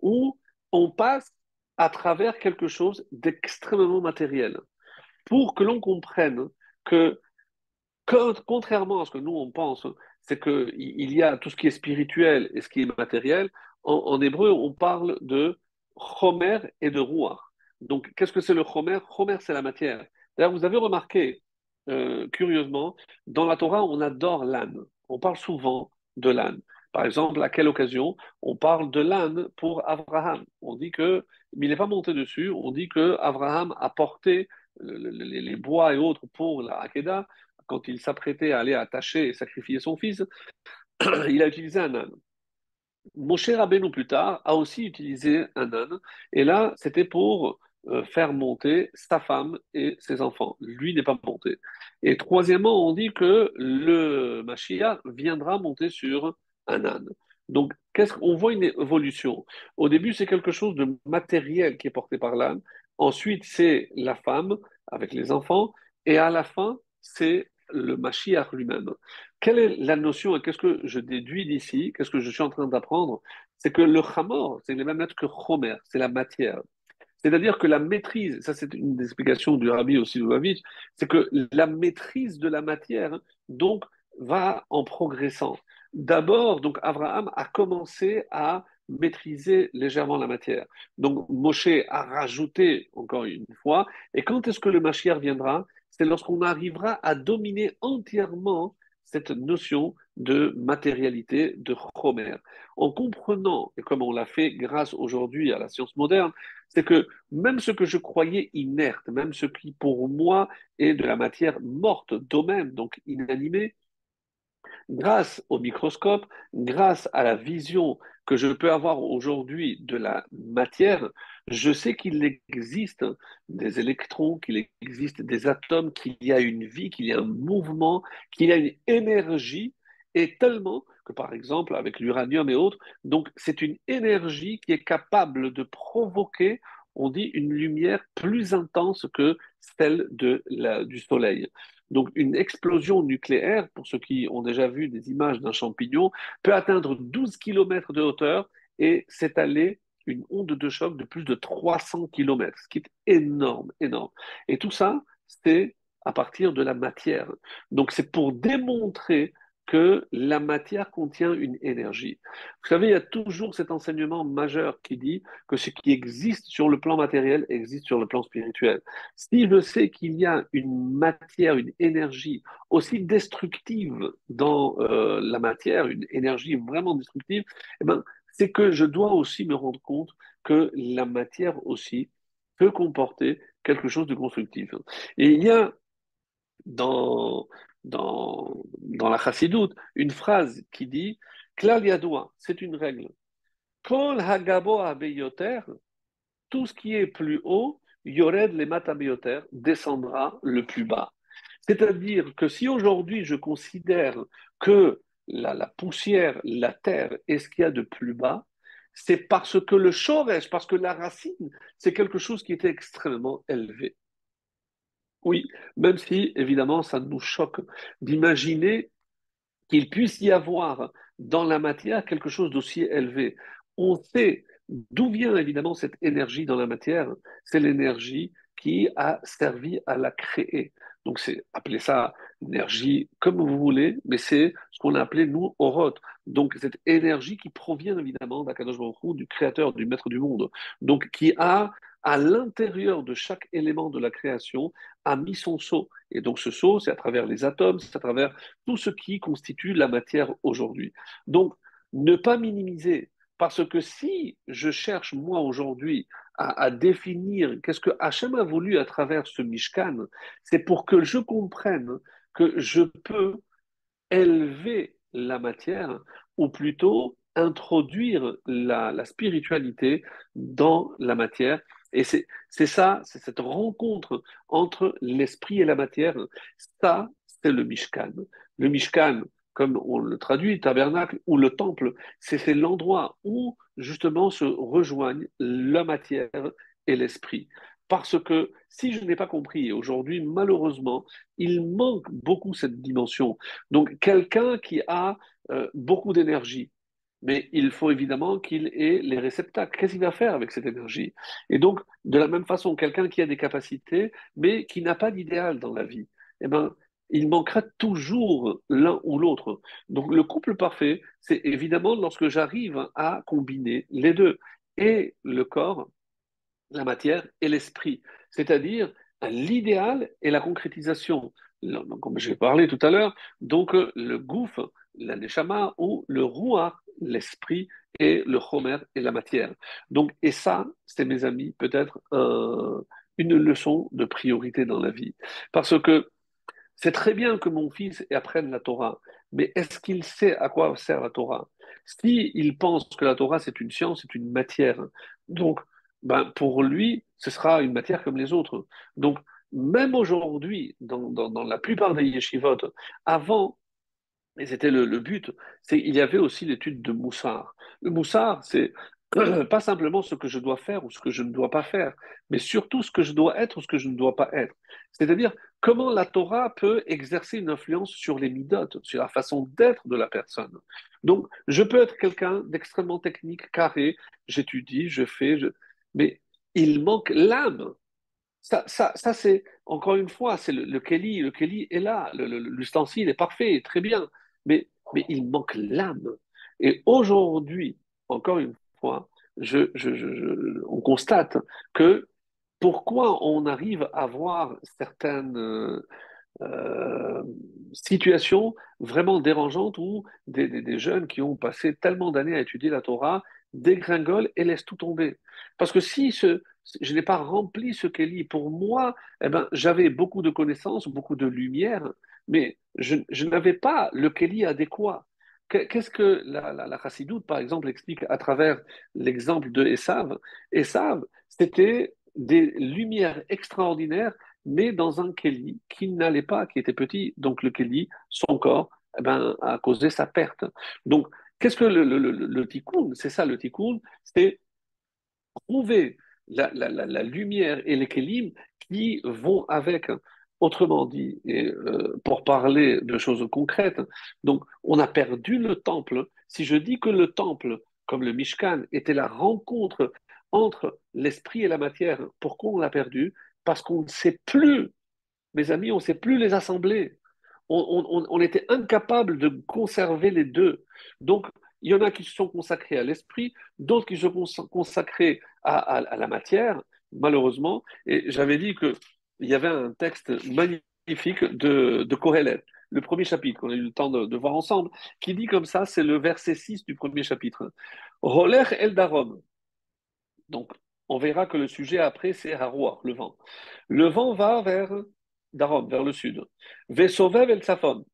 où on passe à travers quelque chose d'extrêmement matériel pour que l'on comprenne que Con- Contrairement à ce que nous on pense, c'est que il il y a tout ce qui est spirituel et ce qui est matériel. En, hébreu, on parle de chomer et de ruach. Donc, qu'est-ce que c'est le chomer? Chomer, c'est la matière. D'ailleurs, vous avez remarqué, euh, curieusement, dans la Torah, on adore l'âne. On parle souvent de l'âne. Par exemple, à quelle occasion on parle de l'âne pour Abraham? On dit que, mais il n'est pas monté dessus. On dit que Abraham a porté le- le- les, les bois et autres pour la Hakeda quand il s'apprêtait à aller attacher et sacrifier son fils, <clears throat> il a utilisé un âne. Moshe Rabbeinu plus tard a aussi utilisé un âne, et là c'était pour euh, faire monter sa femme et ses enfants. Lui n'est pas monté. Et troisièmement, on dit que le Mashiach viendra monter sur un âne. Donc, qu'est-ce qu'on voit une évolution? Au début, c'est quelque chose de matériel qui est porté par l'âne. Ensuite, c'est la femme avec les enfants. Et à la fin, c'est le Mashiach lui-même. Quelle est la notion et qu'est-ce que je déduis d'ici? Qu'est-ce que je suis en train d'apprendre? C'est que le chamor, c'est les mêmes lettres que chomer, c'est la matière. C'est-à-dire que la maîtrise, ça c'est une des explications du rabbi aussi Lubavitch, c'est que la maîtrise de la matière, donc, va en progressant. D'abord, donc, Abraham a commencé à maîtriser légèrement la matière. Donc, Moshe a rajouté encore une fois. Et quand est-ce que le Mashiach viendra? C'est lorsqu'on arrivera à dominer entièrement cette notion de matérialité, de chomer. En comprenant, et comme on l'a fait grâce aujourd'hui à la science moderne, c'est que même ce que je croyais inerte, même ce qui pour moi est de la matière morte, d'eux-mêmes, donc inanimée, grâce au microscope, grâce à la vision que je peux avoir aujourd'hui de la matière, je sais qu'il existe des électrons, qu'il existe des atomes, qu'il y a une vie, qu'il y a un mouvement, qu'il y a une énergie, et tellement que par exemple avec l'uranium et autres, donc c'est une énergie qui est capable de provoquer on dit une lumière plus intense que celle de la, du Soleil. Donc une explosion nucléaire, pour ceux qui ont déjà vu des images d'un champignon, peut atteindre 12 km de hauteur et s'étaler une onde de choc de plus de 300 km, ce qui est énorme, énorme. Et tout ça, c'est à partir de la matière. Donc c'est pour démontrer que la matière contient une énergie. Vous savez, il y a toujours cet enseignement majeur qui dit que ce qui existe sur le plan matériel existe sur le plan spirituel. Si je sais qu'il y a une matière, une énergie aussi destructive dans euh, la matière, une énergie vraiment destructive, eh ben, c'est que je dois aussi me rendre compte que la matière aussi peut comporter quelque chose de constructif. Et il y a dans, dans, la chassidoute une phrase qui dit c'est une règle. Kol Hagabo tout ce qui est plus haut, Yored le Matabeyoter, descendra le plus bas. C'est-à-dire que si aujourd'hui je considère que la, la, poussière, la terre est ce qu'il y a de plus bas, c'est parce que le shoresh, parce que la racine, c'est quelque chose qui était extrêmement élevé. Oui, même si, évidemment, ça nous choque d'imaginer qu'il puisse y avoir dans la matière quelque chose d'aussi élevé. On sait d'où vient évidemment cette énergie dans la matière. C'est l'énergie qui a servi à la créer. Donc, c'est appeler ça énergie comme vous voulez, mais c'est ce qu'on a appelé, nous, Oroth. Donc, cette énergie qui provient évidemment d'Akadosh Baruch du créateur, du maître du monde. Donc, qui a à l'intérieur de chaque élément de la création, a mis son sceau. Et donc ce sceau, c'est à travers les atomes, c'est à travers tout ce qui constitue la matière aujourd'hui. Donc ne pas minimiser, parce que si je cherche moi aujourd'hui à, définir qu'est-ce que Hachem a voulu à travers ce Mishkan, c'est pour que je comprenne que je peux élever la matière, ou plutôt introduire la spiritualité dans la matière et c'est ça, c'est cette rencontre entre l'esprit et la matière. Ça, c'est le Mishkan. Le Mishkan, comme on le traduit, tabernacle ou le temple, c'est l'endroit où justement se rejoignent la matière et l'esprit. Parce que si je n'ai pas compris, aujourd'hui, malheureusement, il manque beaucoup cette dimension. Donc, quelqu'un qui a euh, beaucoup d'énergie, mais il faut évidemment qu'il ait les réceptacles. Qu'est-ce qu'il va faire avec cette énergie? Et donc, de la même façon, quelqu'un qui a des capacités, mais qui n'a pas d'idéal dans la vie, eh ben, il manquera toujours l'un ou l'autre. Donc, le couple parfait, c'est évidemment lorsque j'arrive à combiner les deux, et le corps, la matière et l'esprit, c'est-à-dire l'idéal et la concrétisation. Comme j'ai parlé tout à l'heure, donc le gouffre, la neshama ou le rouar, l'esprit et le chomer et la matière. Donc, et ça, c'est mes amis, peut-être une leçon de priorité dans la vie. Parce que c'est très bien que mon fils apprenne la Torah, mais est-ce qu'il sait à quoi sert la Torah? S'il il pense que la Torah, c'est une science, c'est une matière, donc ben, pour lui, ce sera une matière comme les autres. Donc, même aujourd'hui, dans, dans, la plupart des yeshivot, avant et c'était le, but, il y avait aussi l'étude de Moussard. Le Moussard, c'est <clears throat> pas simplement ce que je dois faire ou ce que je ne dois pas faire, mais surtout ce que je dois être ou ce que je ne dois pas être. C'est-à-dire comment la Torah peut exercer une influence sur les midotes, sur la façon d'être de la personne? Donc, je peux être quelqu'un d'extrêmement technique, carré, j'étudie, je fais, mais il manque l'âme. Ça, ça, ça c'est, encore une fois, c'est le, le Kelly. Le Kelly est là, l'ustensile est parfait, très bien mais, mais il manque l'âme. Et aujourd'hui, encore une fois, on constate que pourquoi on arrive à voir certaines euh, situations vraiment dérangeantes où des, jeunes qui ont passé tellement d'années à étudier la Torah dégringolent et laissent tout tomber. Parce que si je n'ai pas rempli ce qu'elle pour moi, eh ben, j'avais beaucoup de connaissances, beaucoup de lumière, mais je, n'avais pas le Keli adéquat. Qu'est-ce que la, la, chassidoute, par exemple, explique à travers l'exemple de Esav? Esav, c'était des lumières extraordinaires, mais dans un Keli qui n'allait pas, qui était petit. Donc le Keli, son corps, eh ben, a causé sa perte. Donc, qu'est-ce que le, le, tikkun? C'est ça le tikkun, c'est trouver la, lumière et les kelim qui vont avec. Autrement dit, euh, pour parler de choses concrètes, donc on a perdu le temple. Si je dis que le temple, comme le Mishkan, était la rencontre entre l'esprit et la matière, pourquoi on l'a perdu? Parce qu'on ne sait plus, mes amis, on ne sait plus les assembler. On, était incapable de conserver les deux. Donc, il y en a qui se sont consacrés à l'esprit, d'autres qui se sont consacrés à, la matière, malheureusement. Et j'avais dit qu'il y avait un texte magnifique de, de Kohelet, le premier chapitre, qu'on a eu le temps de, voir ensemble, qui dit comme ça, c'est le verset 6 du premier chapitre. Roler el darom. Donc, on verra que le sujet après, c'est Haroua, le vent. Le vent va vers Darom, vers le sud. Vesovev el Safon.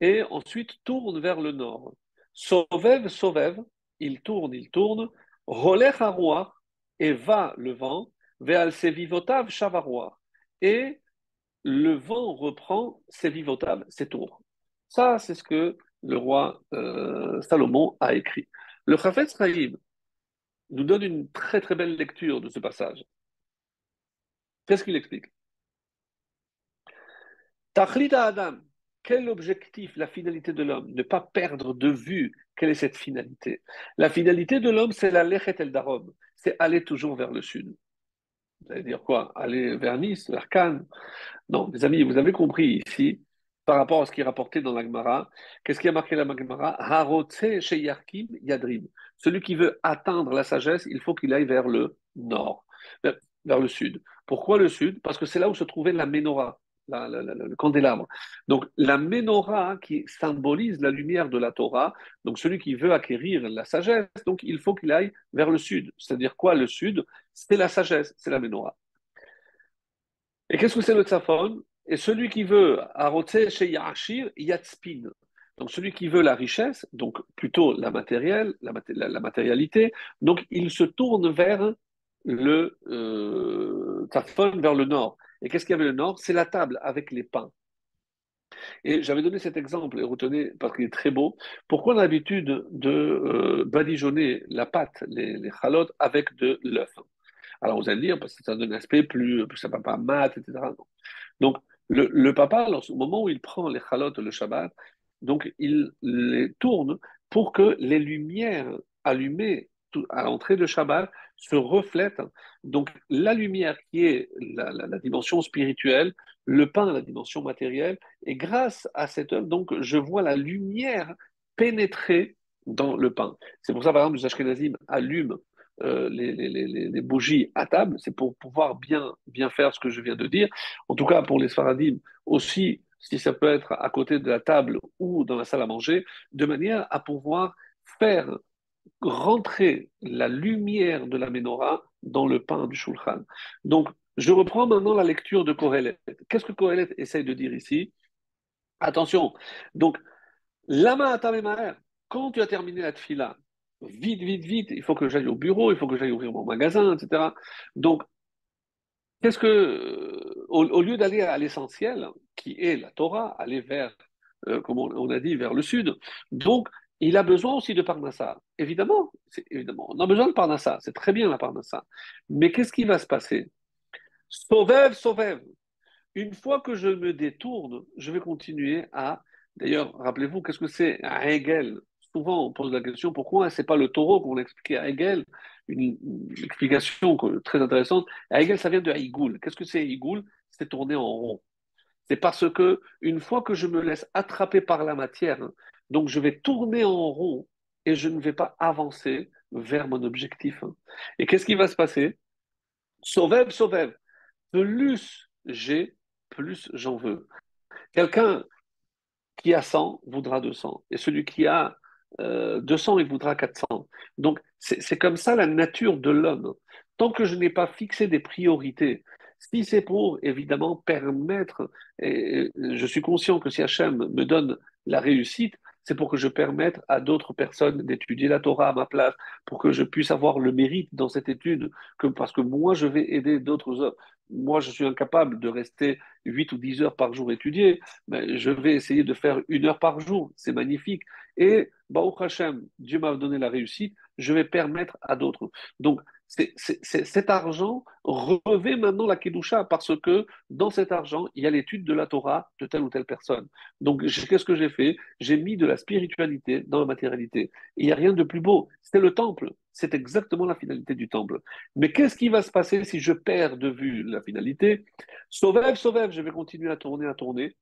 Et ensuite tourne vers le nord. Sovev, Sovev, il tourne, il tourne, à roi et va le vent, vers ses vivotav chavaroir. Et le vent reprend ses vivotav, ses tours. Ça, c'est ce que le roi euh, Salomon a écrit. Le Chafetz Chaim nous donne une très très belle lecture de ce passage. Qu'est-ce qu'il explique? Tachlita Adam, quel est l'objectif, la finalité de l'homme? Ne pas perdre de vue quelle est cette finalité. La finalité de l'homme, c'est la Lechet El c'est aller toujours vers le sud. Vous allez dire quoi? Aller vers Nice, vers Cannes? Non, mes amis, vous avez compris ici, par rapport à ce qui est rapporté dans l'Agmara, qu'est-ce qui a marqué la Magmara Harotse Sheyarkim Yadrim. Celui qui veut atteindre la sagesse, il faut qu'il aille vers le nord, vers le sud. Pourquoi le sud? Parce que c'est là où se trouvait la menorah la, le candélabre. Donc la menorah qui symbolise la lumière de la Torah, donc celui qui veut acquérir la sagesse, donc il faut qu'il aille vers le sud. C'est-à-dire quoi le sud? C'est la sagesse, c'est la menorah. Et qu'est-ce que c'est le tzafon Et celui qui veut chez Yatspin. Donc celui qui veut la richesse, donc plutôt la matérielle, la, la matérialité, donc il se tourne vers le euh, vers le nord. Et qu'est-ce qu'il y avait le nord? C'est la table avec les pains. Et j'avais donné cet exemple, et retenez, parce qu'il est très beau, pourquoi on a l'habitude de euh, badigeonner la pâte, les, les avec de l'œuf? Alors vous allez dire, parce que ça donne un aspect plus, plus ça va pas mat, etc. Donc le, papa, au moment où il prend les chalotes le Shabbat, donc il les tourne pour que les lumières allumées à l'entrée de Shabbat se reflète. Donc la lumière qui est la, la, dimension spirituelle, le pain, la dimension matérielle, et grâce à cette œuvre, donc je vois la lumière pénétrer dans le pain. C'est pour ça, par exemple, les Ashkenazim allument euh, les, les, les, les, bougies à table, c'est pour pouvoir bien, bien faire ce que je viens de dire. En tout cas, pour les Sfaradim aussi, si ça peut être à côté de la table ou dans la salle à manger, de manière à pouvoir faire rentrer la lumière de la menorah dans le pain du shulchan. Donc, je reprends maintenant la lecture de Kohelet. Qu'est-ce que Kohelet essaye de dire ici? Attention, donc, lama quand tu as terminé la tfila, vite, vite, vite, il faut que j'aille au bureau, il faut que j'aille ouvrir mon magasin, etc. Donc, qu'est-ce que, au, lieu d'aller à l'essentiel, qui est la Torah, aller vers, euh, comme on, on, a dit, vers le sud, donc, il a besoin aussi de Parnassa. Évidemment, évidemment, on a besoin de Parnassa, c'est très bien la Parnassa. Mais qu'est-ce qui va se passer? Sauvev, sauvev. Une fois que je me détourne, je vais continuer à. D'ailleurs, rappelez-vous, qu'est-ce que c'est? Hegel Souvent, on pose la question pourquoi c'est pas le taureau qu'on a expliqué à Hegel? Une, explication très intéressante. À Hegel, ça vient de Haigoul. Qu'est-ce que c'est Haigoul C'est tourner en rond. C'est parce que une fois que je me laisse attraper par la matière, donc je vais tourner en rond et je ne vais pas avancer vers mon objectif. Et qu'est-ce qui va se passer? Sauvev, sauvev. Plus j'ai, plus j'en veux. Quelqu'un qui a 100 voudra 200. Et celui qui a euh, 200, il voudra 400. Donc c'est comme ça la nature de l'homme. Tant que je n'ai pas fixé des priorités, Si c'est pour, évidemment, permettre, et je suis conscient que si Hachem me donne la réussite, c'est pour que je permette à d'autres personnes d'étudier la Torah à ma place, pour que je puisse avoir le mérite dans cette étude, que, parce que moi, je vais aider d'autres hommes. Moi, je suis incapable de rester 8 ou 10 heures par jour étudier, mais je vais essayer de faire une heure par jour. C'est magnifique. Et, Baruch Hashem, Dieu m'a donné la réussite, je vais permettre à d'autres. Donc, cet argent revêt maintenant la Kedusha parce que dans cet argent, il y a l'étude de la Torah de telle ou telle personne. Donc, qu'est-ce que j'ai fait? J'ai mis de la spiritualité dans la matérialité. Il n'y a rien de plus beau. C'est le temple. C'est exactement la finalité du temple. Mais qu'est-ce qui va se passer si je perds de vue la finalité? Sauvève, sauvève, je vais continuer à tourner, à tourner.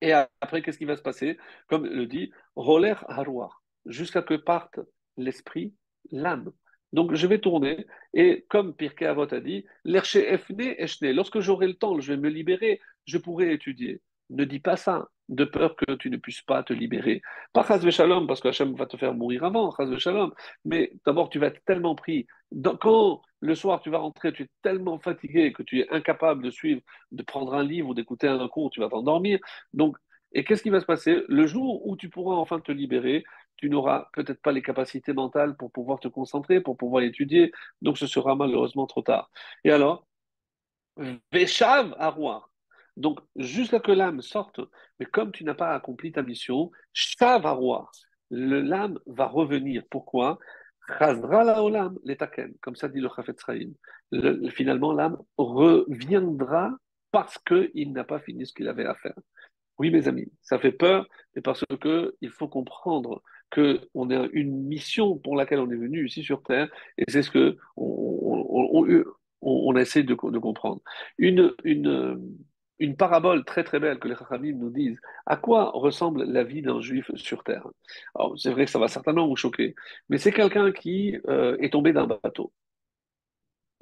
Et après, qu'est-ce qui va se passer? Comme le dit, roller haroir, jusqu'à que parte l'esprit, l'âme. Donc je vais tourner, et comme Pirkei Avot a dit, lorsque j'aurai le temps, je vais me libérer, je pourrai étudier. Ne dis pas ça, de peur que tu ne puisses pas te libérer. Pas Chazve Shalom, parce que Hachem va te faire mourir avant, Chazve Shalom, mais d'abord tu vas être tellement pris. quand le soir tu vas rentrer, tu es tellement fatigué que tu es incapable de suivre, de prendre un livre ou d'écouter un cours, tu vas t'endormir. Donc, et qu'est-ce qui va se passer? Le jour où tu pourras enfin te libérer, tu n'auras peut-être pas les capacités mentales pour pouvoir te concentrer, pour pouvoir étudier, donc ce sera malheureusement trop tard. Et alors, Veshav roi. Donc, jusqu'à que l'âme sorte, mais comme tu n'as pas accompli ta mission, Shav roi. L'âme va revenir. Pourquoi? Comme ça dit le Chafetz Finalement, l'âme reviendra parce qu'il n'a pas fini ce qu'il avait à faire. Oui, mes amis, ça fait peur, mais parce qu'il faut comprendre qu'on a une mission pour laquelle on est venu ici sur Terre, et c'est ce que on, essaie de, comprendre. Une, parabole très très belle que les Chachamim nous disent. À quoi ressemble la vie d'un juif sur Terre? Alors, c'est vrai que ça va certainement vous choquer, mais c'est quelqu'un qui euh, est tombé d'un bateau.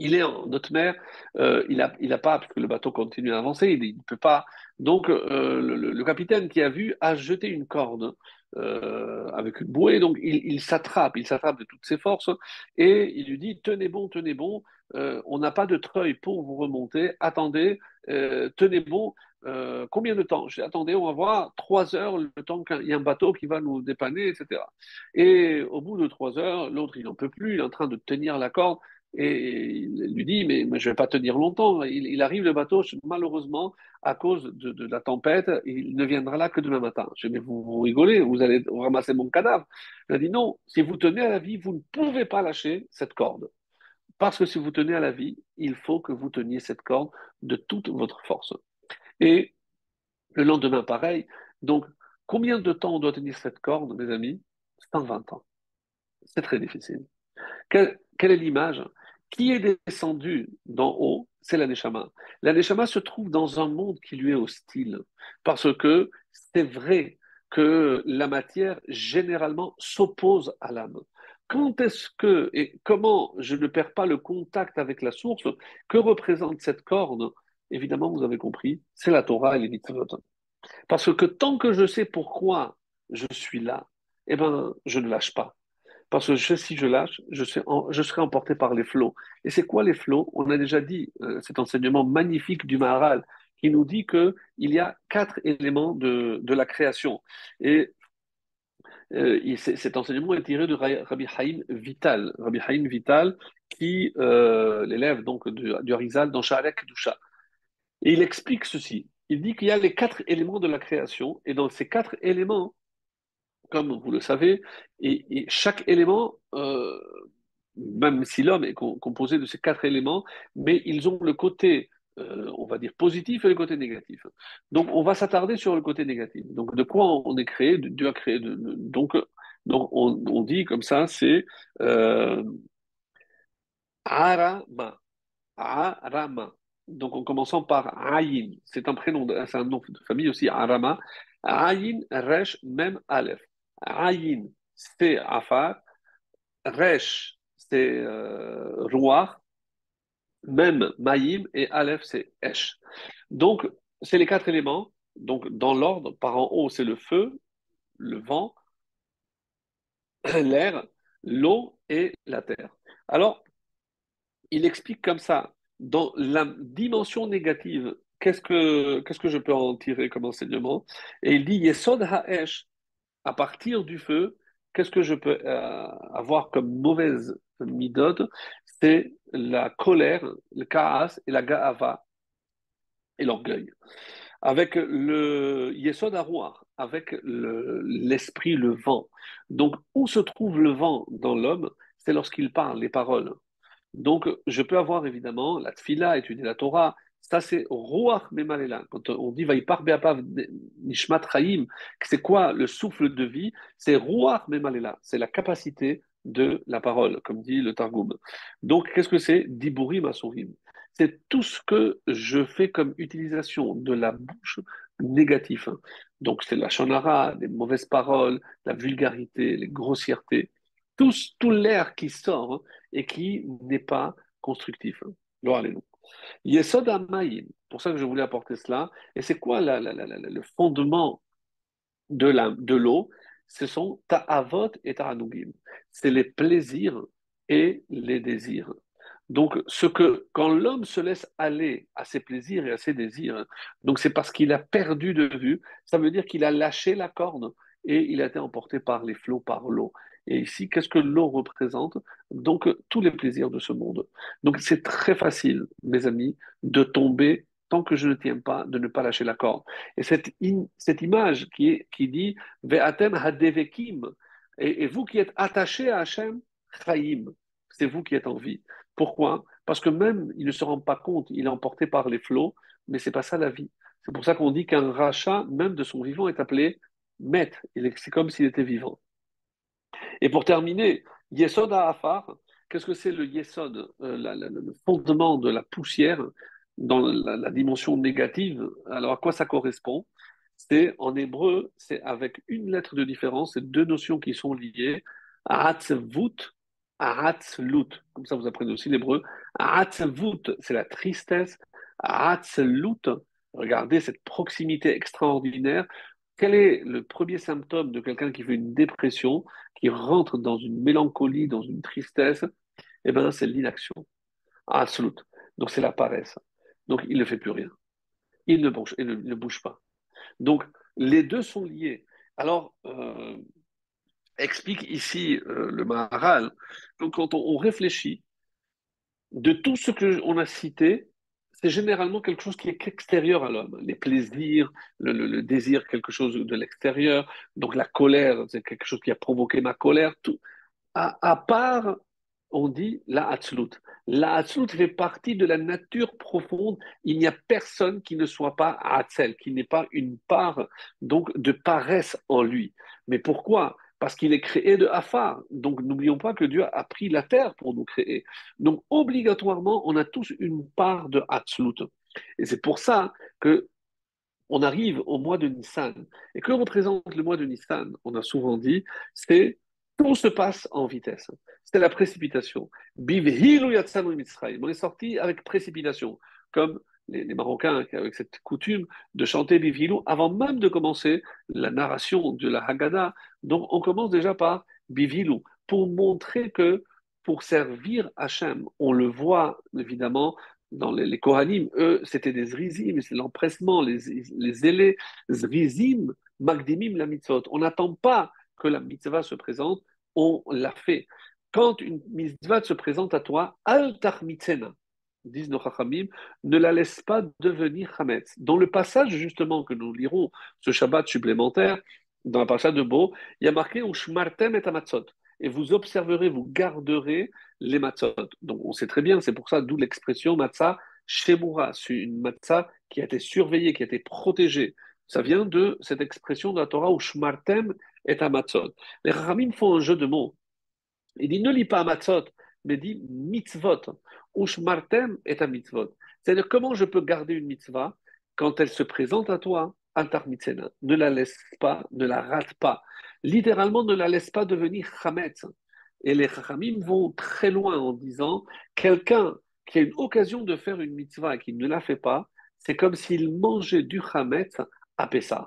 Il est en haute mer, euh, il n'a il a pas, puisque le bateau continue à avancer, il ne peut pas. Donc, euh, le, capitaine qui a vu a jeté une corde euh, avec une bouée, donc il, s'attrape, il s'attrape de toutes ses forces, et il lui dit Tenez bon, tenez bon, on n'a pas de treuil pour vous remonter, attendez, tenez bon. combien de temps? Dis, attendez, on va voir trois heures, le temps qu'il y a un bateau qui va nous dépanner, etc. Et au bout de trois heures, l'autre, il n'en peut plus, il est en train de tenir la corde. Et il lui dit, mais, je ne vais pas tenir longtemps. Il, arrive le bateau, malheureusement, à cause de, la tempête, il ne viendra là que demain matin. Je dis, mais vous, rigolez, vous allez ramasser mon cadavre. Il a dit, non, si vous tenez à la vie, vous ne pouvez pas lâcher cette corde. Parce que si vous tenez à la vie, il faut que vous teniez cette corde de toute votre force. Et le lendemain, pareil. Donc, combien de temps on doit tenir cette corde, mes amis? 120 ans. C'est très difficile. quelle est l'image? Qui est descendu d'en haut, c'est la Neshama. se trouve dans un monde qui lui est hostile, parce que c'est vrai que la matière généralement s'oppose à l'âme. Quand est-ce que et comment je ne perds pas le contact avec la source Que représente cette corne? Évidemment, vous avez compris, c'est la Torah et les mitzvot. Parce que tant que je sais pourquoi je suis là, eh ben, je ne lâche pas. Parce que si je lâche, je, serai emporté par les flots. Et c'est quoi les flots? On a déjà dit euh, cet enseignement magnifique du Maharal qui nous dit qu'il y a quatre éléments de, la création. Et euh, cet enseignement est tiré de Rabbi Haïm Vital. Rabbi Haïm Vital, qui euh, l'élève donc du, du Harizal dans Sha'alek Dusha. Et il explique ceci. Il dit qu'il y a les quatre éléments de la création, et dans ces quatre éléments, comme vous le savez, et, chaque élément, euh, même si l'homme est composé de ces quatre éléments, mais ils ont le côté, euh, on va dire, positif et le côté négatif. Donc, on va s'attarder sur le côté négatif. Donc, de quoi on est créé Dieu a créé. donc, donc on, dit comme ça, c'est euh, Arama. Arama. Donc, en commençant par Ayin. C'est un prénom, c'est un nom de famille aussi, Arama. Ayin, Resh, Mem, Aleph. Ayin, c'est Afar. Resh, c'est euh, Même, Maïm. Et Aleph, c'est Esh. Donc, c'est les quatre éléments. Donc, dans l'ordre, par en haut, c'est le feu, le vent, <clears throat> l'air, l'eau et la terre. Alors, il explique comme ça dans la dimension négative, qu'est-ce que, qu'est-ce que je peux en tirer comme enseignement? Et il dit Yesod Ha'esh, à partir du feu, qu'est-ce que je peux euh, avoir comme mauvaise midode C'est la colère, le kaas et la gaava et l'orgueil. Avec le Yesod Arouar, avec l'esprit, le, vent. Donc, où se trouve le vent dans l'homme? C'est lorsqu'il parle, les paroles. Donc, je peux avoir évidemment la tfila, étudier la Torah. Ça, c'est Ruach Memalela. Quand on dit Vaipar Beapav Nishmat Chaim, c'est quoi le souffle de vie? C'est Ruach Memalela. C'est la capacité de la parole, comme dit le Targum. Donc, qu'est-ce que c'est? Diburim Asurim. C'est tout ce que je fais comme utilisation de la bouche négatif. Donc, c'est la chanara, les mauvaises paroles, la vulgarité, les grossièretés tout, tout l'air qui sort et qui n'est pas constructif. Yesod Amayim, pour ça que je voulais apporter cela. Et c'est quoi le fondement de l'eau? Ce sont ta'avot et ta'anugim. C'est les plaisirs et les désirs. Donc, ce que, quand l'homme se laisse aller à ses plaisirs et à ses désirs, donc c'est parce qu'il a perdu de vue, ça veut dire qu'il a lâché la corde et il a été emporté par les flots, par l'eau. Et ici, qu'est-ce que l'eau représente? Donc, tous les plaisirs de ce monde. Donc, c'est très facile, mes amis, de tomber tant que je ne tiens pas, de ne pas lâcher la corde. Et cette, image qui dit Ve'atem hadevekim, et, et vous qui êtes attachés à Hachem, chaim, c'est vous qui êtes en vie. Pourquoi? Parce que même, il ne se rend pas compte, il est emporté par les flots, mais c'est pas ça la vie. C'est pour ça qu'on dit qu'un rachat, même de son vivant, est appelé maître. C'est comme s'il était vivant. Et pour terminer, Yesod Afar, qu'est-ce que c'est le Yesod, euh, le fondement de la poussière dans la, dimension négative? Alors à quoi ça correspond? C'est en hébreu, c'est avec une lettre de différence, c'est deux notions qui sont liées. Ahatzvut, Ahatzlut. Comme ça, vous apprenez aussi l'hébreu. Ahatzvut, c'est la tristesse. Ahatzlut, regardez cette proximité extraordinaire quel est le premier symptôme de quelqu'un qui fait une dépression, qui rentre dans une mélancolie, dans une tristesse? Eh bien, c'est l'inaction. Absolute. Donc, c'est la paresse. Donc, il ne fait plus rien. Il ne bouge, il ne, bouge pas. Donc, les deux sont liés. Alors, euh, explique ici euh, le Maharal, quand on, réfléchit de tout ce qu'on a cité, c'est généralement quelque chose qui est extérieur à l'homme. Les plaisirs, le, désir, quelque chose de l'extérieur. Donc la colère, c'est quelque chose qui a provoqué ma colère. Tout. À, part, on dit la hatzlut. La hatzlut fait partie de la nature profonde. Il n'y a personne qui ne soit pas hatzel, qui n'ait pas une part donc de paresse en lui. Mais pourquoi? Parce qu'il est créé de Afar. Donc n'oublions pas que Dieu a pris la terre pour nous créer. Donc obligatoirement, on a tous une part de Hatzlut. Et c'est pour ça que on arrive au mois de Nissan. Et que représente le mois de Nissan? On a souvent dit, c'est tout se passe en vitesse. C'est la précipitation. On est sorti avec précipitation, comme les, Marocains avec cette coutume de chanter Bivilou avant même de commencer la narration de la Haggadah. Donc on commence déjà par Bivilou pour montrer que pour servir Hachem, on le voit évidemment dans les, les Kohanim, eux, c'était des zrizim, c'est l'empressement, les, les zélés, zrizim, magdimim la mitzvot. On n'attend pas que la mitzvah se présente, on l'a fait. Quand une mitzvah se présente à toi, al mitzena, disent nos Chachamim, ne la laisse pas devenir Hametz. Dans le passage justement que nous lirons, ce Shabbat supplémentaire, dans la parasha de Beau, il y a marqué Ushmartem et Amatzot. Et vous observerez, vous garderez les matzot. Donc on sait très bien, c'est pour ça d'où l'expression matzah shemura, c'est une matzah qui a été surveillée, qui a été protégée. Ça vient de cette expression de la Torah Ushmartem et Amatzot. Les Chachamim font un jeu de mots. Il dit ne lis pas Amatzot, mais dit mitzvot. Ushmartem est un mitzvot. C'est-à-dire comment je peux garder une mitzvah quand elle se présente à toi, antar mitzena? Ne la laisse pas, ne la rate pas. Littéralement, ne la laisse pas devenir chametz. Et les chachamim vont très loin en disant quelqu'un qui a une occasion de faire une mitzvah et qui ne la fait pas, c'est comme s'il mangeait du chametz à Pessah.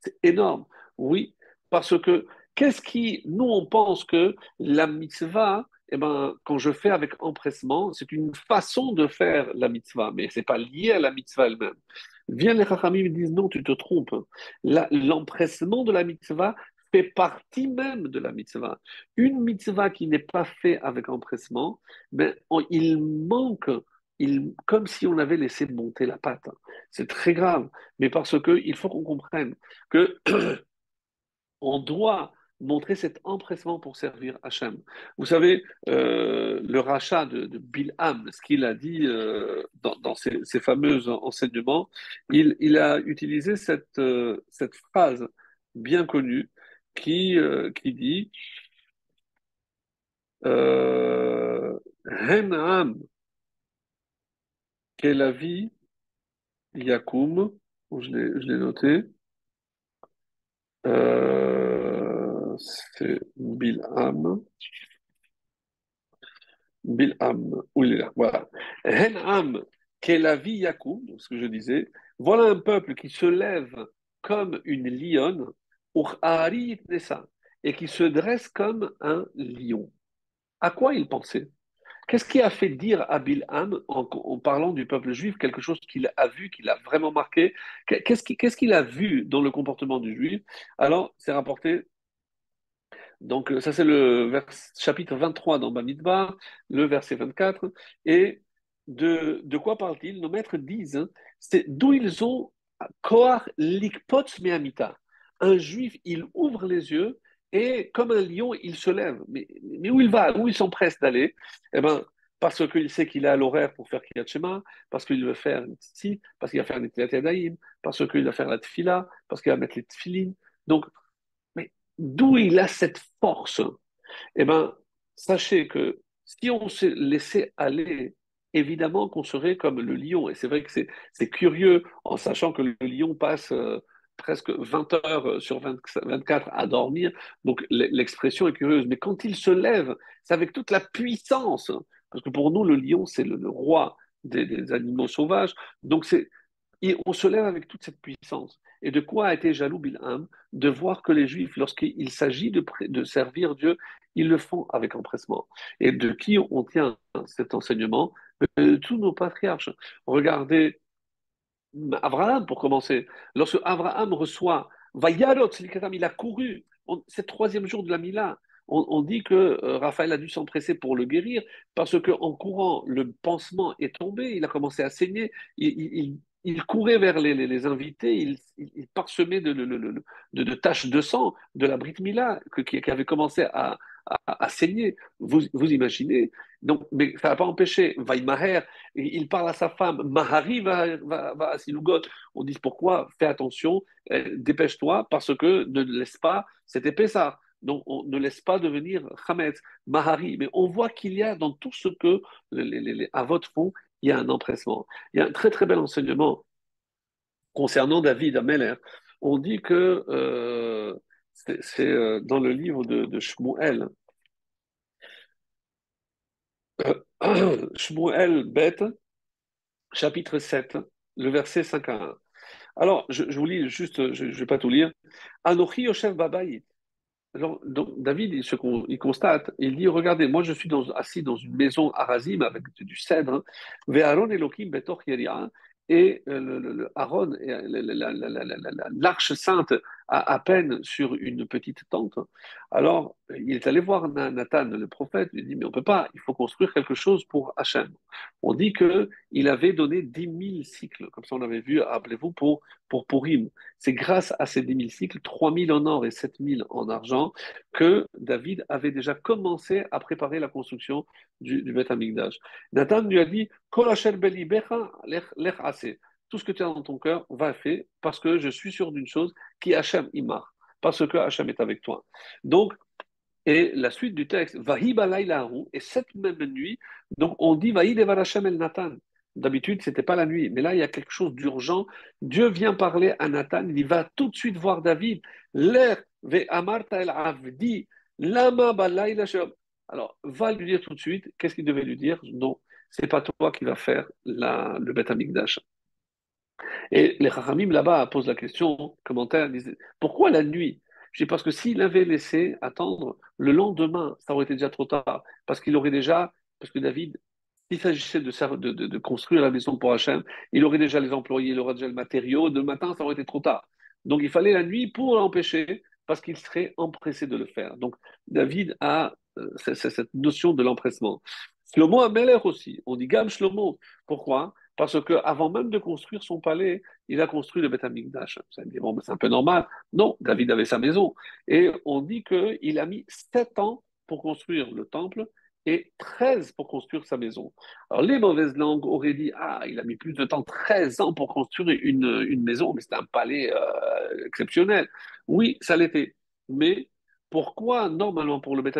C'est énorme. Oui, parce que qu'est-ce qui, nous, on pense que la mitzvah eh ben, quand je fais avec empressement, c'est une façon de faire la mitzvah, mais c'est pas lié à la mitzvah elle-même. Viens les Chachamim disent non, tu te trompes. L'empressement de la mitzvah fait partie même de la mitzvah. Une mitzvah qui n'est pas faite avec empressement, ben, il manque, il, comme si on avait laissé monter la pâte. C'est très grave, mais parce qu'il faut qu'on comprenne que <coughs> on doit montrer cet empressement pour servir Hachem. Vous savez, euh, le rachat de, Bilham, ce qu'il a dit euh, dans, ses, fameux enseignements, il, a utilisé cette, euh, cette phrase bien connue qui, qui dit Henam vie? Yakum, je l'ai noté, c'est Bilham. Bilham, où il est là, voilà. Henham, Kelavi Yakum, ce que je disais, voilà un peuple qui se lève comme une lionne, et qui se dresse comme un lion. À quoi il pensait? Qu'est-ce qui a fait dire à Bilham, en, parlant du peuple juif, quelque chose qu'il a vu, qu'il a vraiment marqué? Qu'est-ce qu'il a vu dans le comportement du juif? Alors, c'est rapporté donc, euh, ça, c'est le chapitre 23 dans Bamidbar, le verset 24. Et de, de quoi parle-t-il Nos maîtres disent hein, c'est d'où ils ont Koar likpots me'amita. Un juif, il ouvre les yeux et comme un lion, il se lève. Mais, mais où il va Où il s'empresse d'aller Eh bien, parce qu'il sait qu'il a l'horaire pour faire Kriyat Shema, parce qu'il veut faire une parce qu'il va faire une Yadayim, parce qu'il va faire la tfila, parce qu'il va mettre les tfilines. Donc, d'où il a cette force Eh bien, sachez que si on s'est laissé aller, évidemment qu'on serait comme le lion. Et c'est vrai que c'est curieux en sachant que le lion passe euh, presque 20 heures sur 24 à dormir. Donc l'expression est curieuse. Mais quand il se lève, c'est avec toute la puissance. Parce que pour nous, le lion, c'est le, roi des, des, animaux sauvages. Donc c'est on se lève avec toute cette puissance. Et de quoi a été jaloux Bilham De voir que les Juifs, lorsqu'il s'agit de, servir Dieu, ils le font avec empressement. Et de qui on tient cet enseignement? De tous nos patriarches. Regardez Abraham, pour commencer. Lorsque Abraham reçoit Vayalot, il a couru. C'est le troisième jour de la Mila. On, dit que euh, Raphaël a dû s'empresser pour le guérir parce qu'en courant, le pansement est tombé, il a commencé à saigner, il courait vers les, invités, il, il, parsemait de, taches de sang de la Brit Mila qui, avait commencé à, saigner. Vous, imaginez Donc, Mais ça n'a pas empêché. Vaïmaher, il parle à sa femme, Mahari va, va, à Silugot. On dit pourquoi? Fais attention, euh, dépêche-toi, parce que ne laisse pas cet épaisseur. Donc, on ne laisse pas devenir Hametz, Mahari. Mais on voit qu'il y a dans tout ce que les, les, votre fond, il y a un empressement. Il y a un très très bel enseignement concernant David Ameller. On dit que euh, c'est euh, dans le livre de, Shmuel. <coughs> Shmuel Beth, chapitre 7, le verset 5 à 1. Alors, je, vous lis juste, je ne vais pas tout lire. Anochi Yoshev. Donc, David, il, constate, il dit, regardez, moi je suis assis dans une maison à Razim avec du cèdre, Ve'aron Elohim Betor et le, Aaron, l'arche sainte, à, à peine sur une petite tente. Alors, il est allé voir Nathan, le prophète, il dit, mais on ne peut pas, il faut construire quelque chose pour Hachem. On dit qu'il avait donné 10 000 cycles, comme ça on avait vu, rappelez-vous, pour, pour Purim. C'est grâce à ces 10 000 cycles, 3 000 en or et 7 000 en argent, que David avait déjà commencé à préparer la construction du, du Beth Amikdash. Nathan lui a dit, Kol tout ce que tu as dans ton cœur va faire parce que je suis sûr d'une chose, qui Hachem Imar, parce que Hachem est avec toi. Donc, et la suite du texte, et cette même nuit, donc on dit Vahidevar Hachem el Nathan. D'habitude, ce n'était pas la nuit, mais là, il y a quelque chose d'urgent. Dieu vient parler à Nathan, il va tout de suite voir David. L'air ve amarta el avdi, lama Alors, va lui dire tout de suite, qu'est-ce qu'il devait lui dire? Non, c'est pas toi qui vas faire la, le Beth Amikdash. Et les Chachamim là-bas posent la question, commentaire, disent pourquoi la nuit? Je dis parce que s'il avait laissé attendre le lendemain, ça aurait été déjà trop tard. Parce qu'il aurait déjà, parce que David, s'il s'agissait de, construire la maison pour Hachem, il aurait déjà les employés, il aurait déjà le matériau. De matin, ça aurait été trop tard. Donc il fallait la nuit pour l'empêcher, parce qu'il serait empressé de le faire. Donc David a euh, cette notion de l'empressement. Shlomo Ameler aussi, on dit Gam Shlomo. Pourquoi? Parce qu'avant même de construire son palais, il a construit le Beth Amikdash. Allez dire, bon, c'est un peu normal. Non, David avait sa maison. Et on dit qu'il a mis sept ans pour construire le temple et 13 pour construire sa maison. Alors les mauvaises langues auraient dit Ah, il a mis plus de temps, 13 ans pour construire une, maison, mais c'est un palais euh, exceptionnel. Oui, ça l'était. Mais pourquoi, normalement, pour le Beth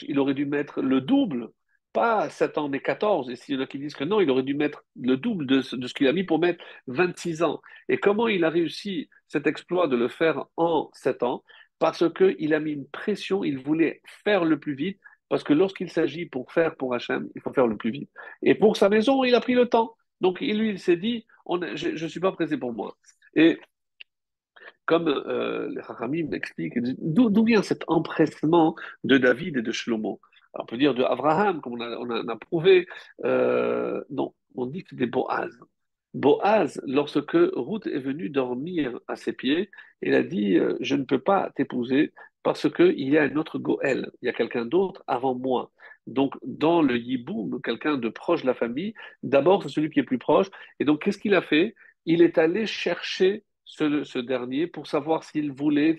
il aurait dû mettre le double pas 7 ans, mais 14. Et s'il y en a qui disent que non, il aurait dû mettre le double de, ce, qu'il a mis pour mettre 26 ans. Et comment il a réussi cet exploit de le faire en 7 ans? Parce qu'il a mis une pression, il voulait faire le plus vite, parce que lorsqu'il s'agit pour faire pour Hachem, il faut faire le plus vite. Et pour sa maison, il a pris le temps. Donc lui, il s'est dit, je ne suis pas pressé pour moi. Et comme euh, les Haramim m'expliquent, d'où vient cet empressement de David et de Shlomo? On peut dire de Abraham, comme on a, prouvé. Euh, non, on dit que c'était Boaz. Boaz, lorsque Ruth est venue dormir à ses pieds, il a dit euh, Je ne peux pas t'épouser parce qu'il y a un autre Goël, il y a quelqu'un d'autre avant moi. Donc, dans le Yiboum, quelqu'un de proche de la famille, d'abord c'est celui qui est plus proche. Et donc, qu'est-ce qu'il a fait? Il est allé chercher ce, dernier pour savoir s'il voulait.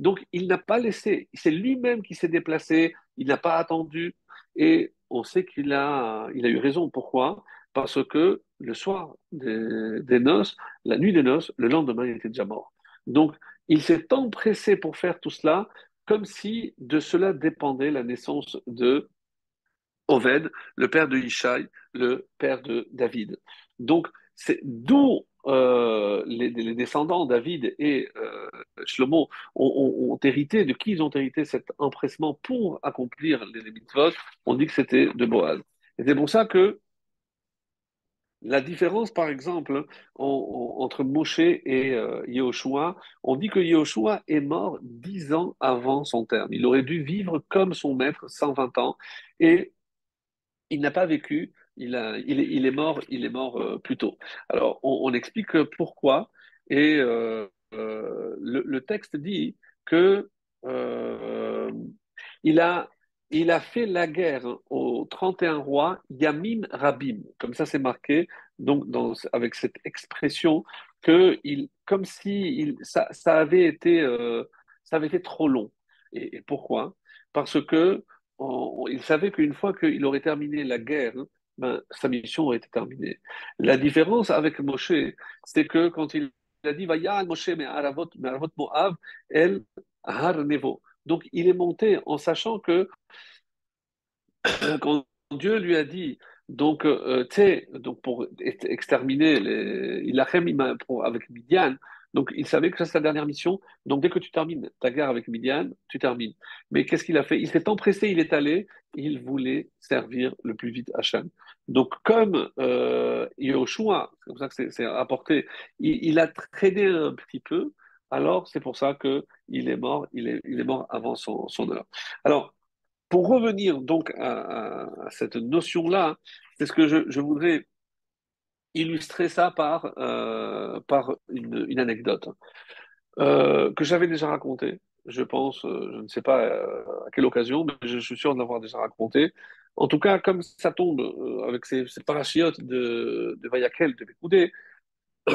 Donc, il n'a pas laissé, c'est lui-même qui s'est déplacé, il n'a pas attendu. Et on sait qu'il a, eu raison. Pourquoi? Parce que le soir des, noces, la nuit des noces, le lendemain, il était déjà mort. Donc, il s'est empressé pour faire tout cela comme si de cela dépendait la naissance de Oved, le père de Ishaï, le père de David. Donc, c'est d'où euh, les, descendants, David et euh, Shlomo, ont, hérité, de qui ils ont hérité cet empressement pour accomplir les mitzvot? On dit que c'était de Boaz. Et c'est pour ça que la différence, par exemple, entre Moshe et euh, Yehoshua, on dit que Yehoshua est mort dix ans avant son terme. Il aurait dû vivre comme son maître, 120 ans, et il n'a pas vécu il, est, mort, il est mort euh, plus tôt. Alors, on, explique pourquoi, et euh, euh, le, texte dit que il a, il a fait la guerre aux 31 rois Yamim Rabim, comme ça c'est marqué, donc avec cette expression que il, comme si ça, avait été, ça avait été trop long. Et, pourquoi? Parce que il savait qu'une fois qu'il aurait terminé la guerre, ben, sa mission été terminée. La différence avec Moshe, c'est que quand il a dit Vaya Moshe mais Aravot Moab, El Har Nevo. Donc il est monté en sachant que <coughs> quand Dieu lui a dit donc, euh, donc pour exterminer les, il a avec Midian, donc, il savait que c'est sa dernière mission. Donc, dès que tu termines ta guerre avec Midian, tu termines. Mais qu'est-ce qu'il a fait? Il s'est empressé, il est allé, il voulait servir le plus vite Hachem. Donc, comme euh, Yoshua, c'est pour ça que c'est apporté, il, a traîné un petit peu, alors c'est pour ça qu'il est mort, il est, mort avant son, heure. Alors, pour revenir donc à, cette notion-là, c'est ce que je, je voudrais illustrer ça par, euh, par une, anecdote euh, que j'avais déjà racontée. Je pense, euh, je ne sais pas à quelle occasion, mais je, suis sûr de l'avoir déjà raconté. En tout cas, comme ça tombe avec ces, parachiotes de, de Vayakel, de Bécoudé, <clears throat>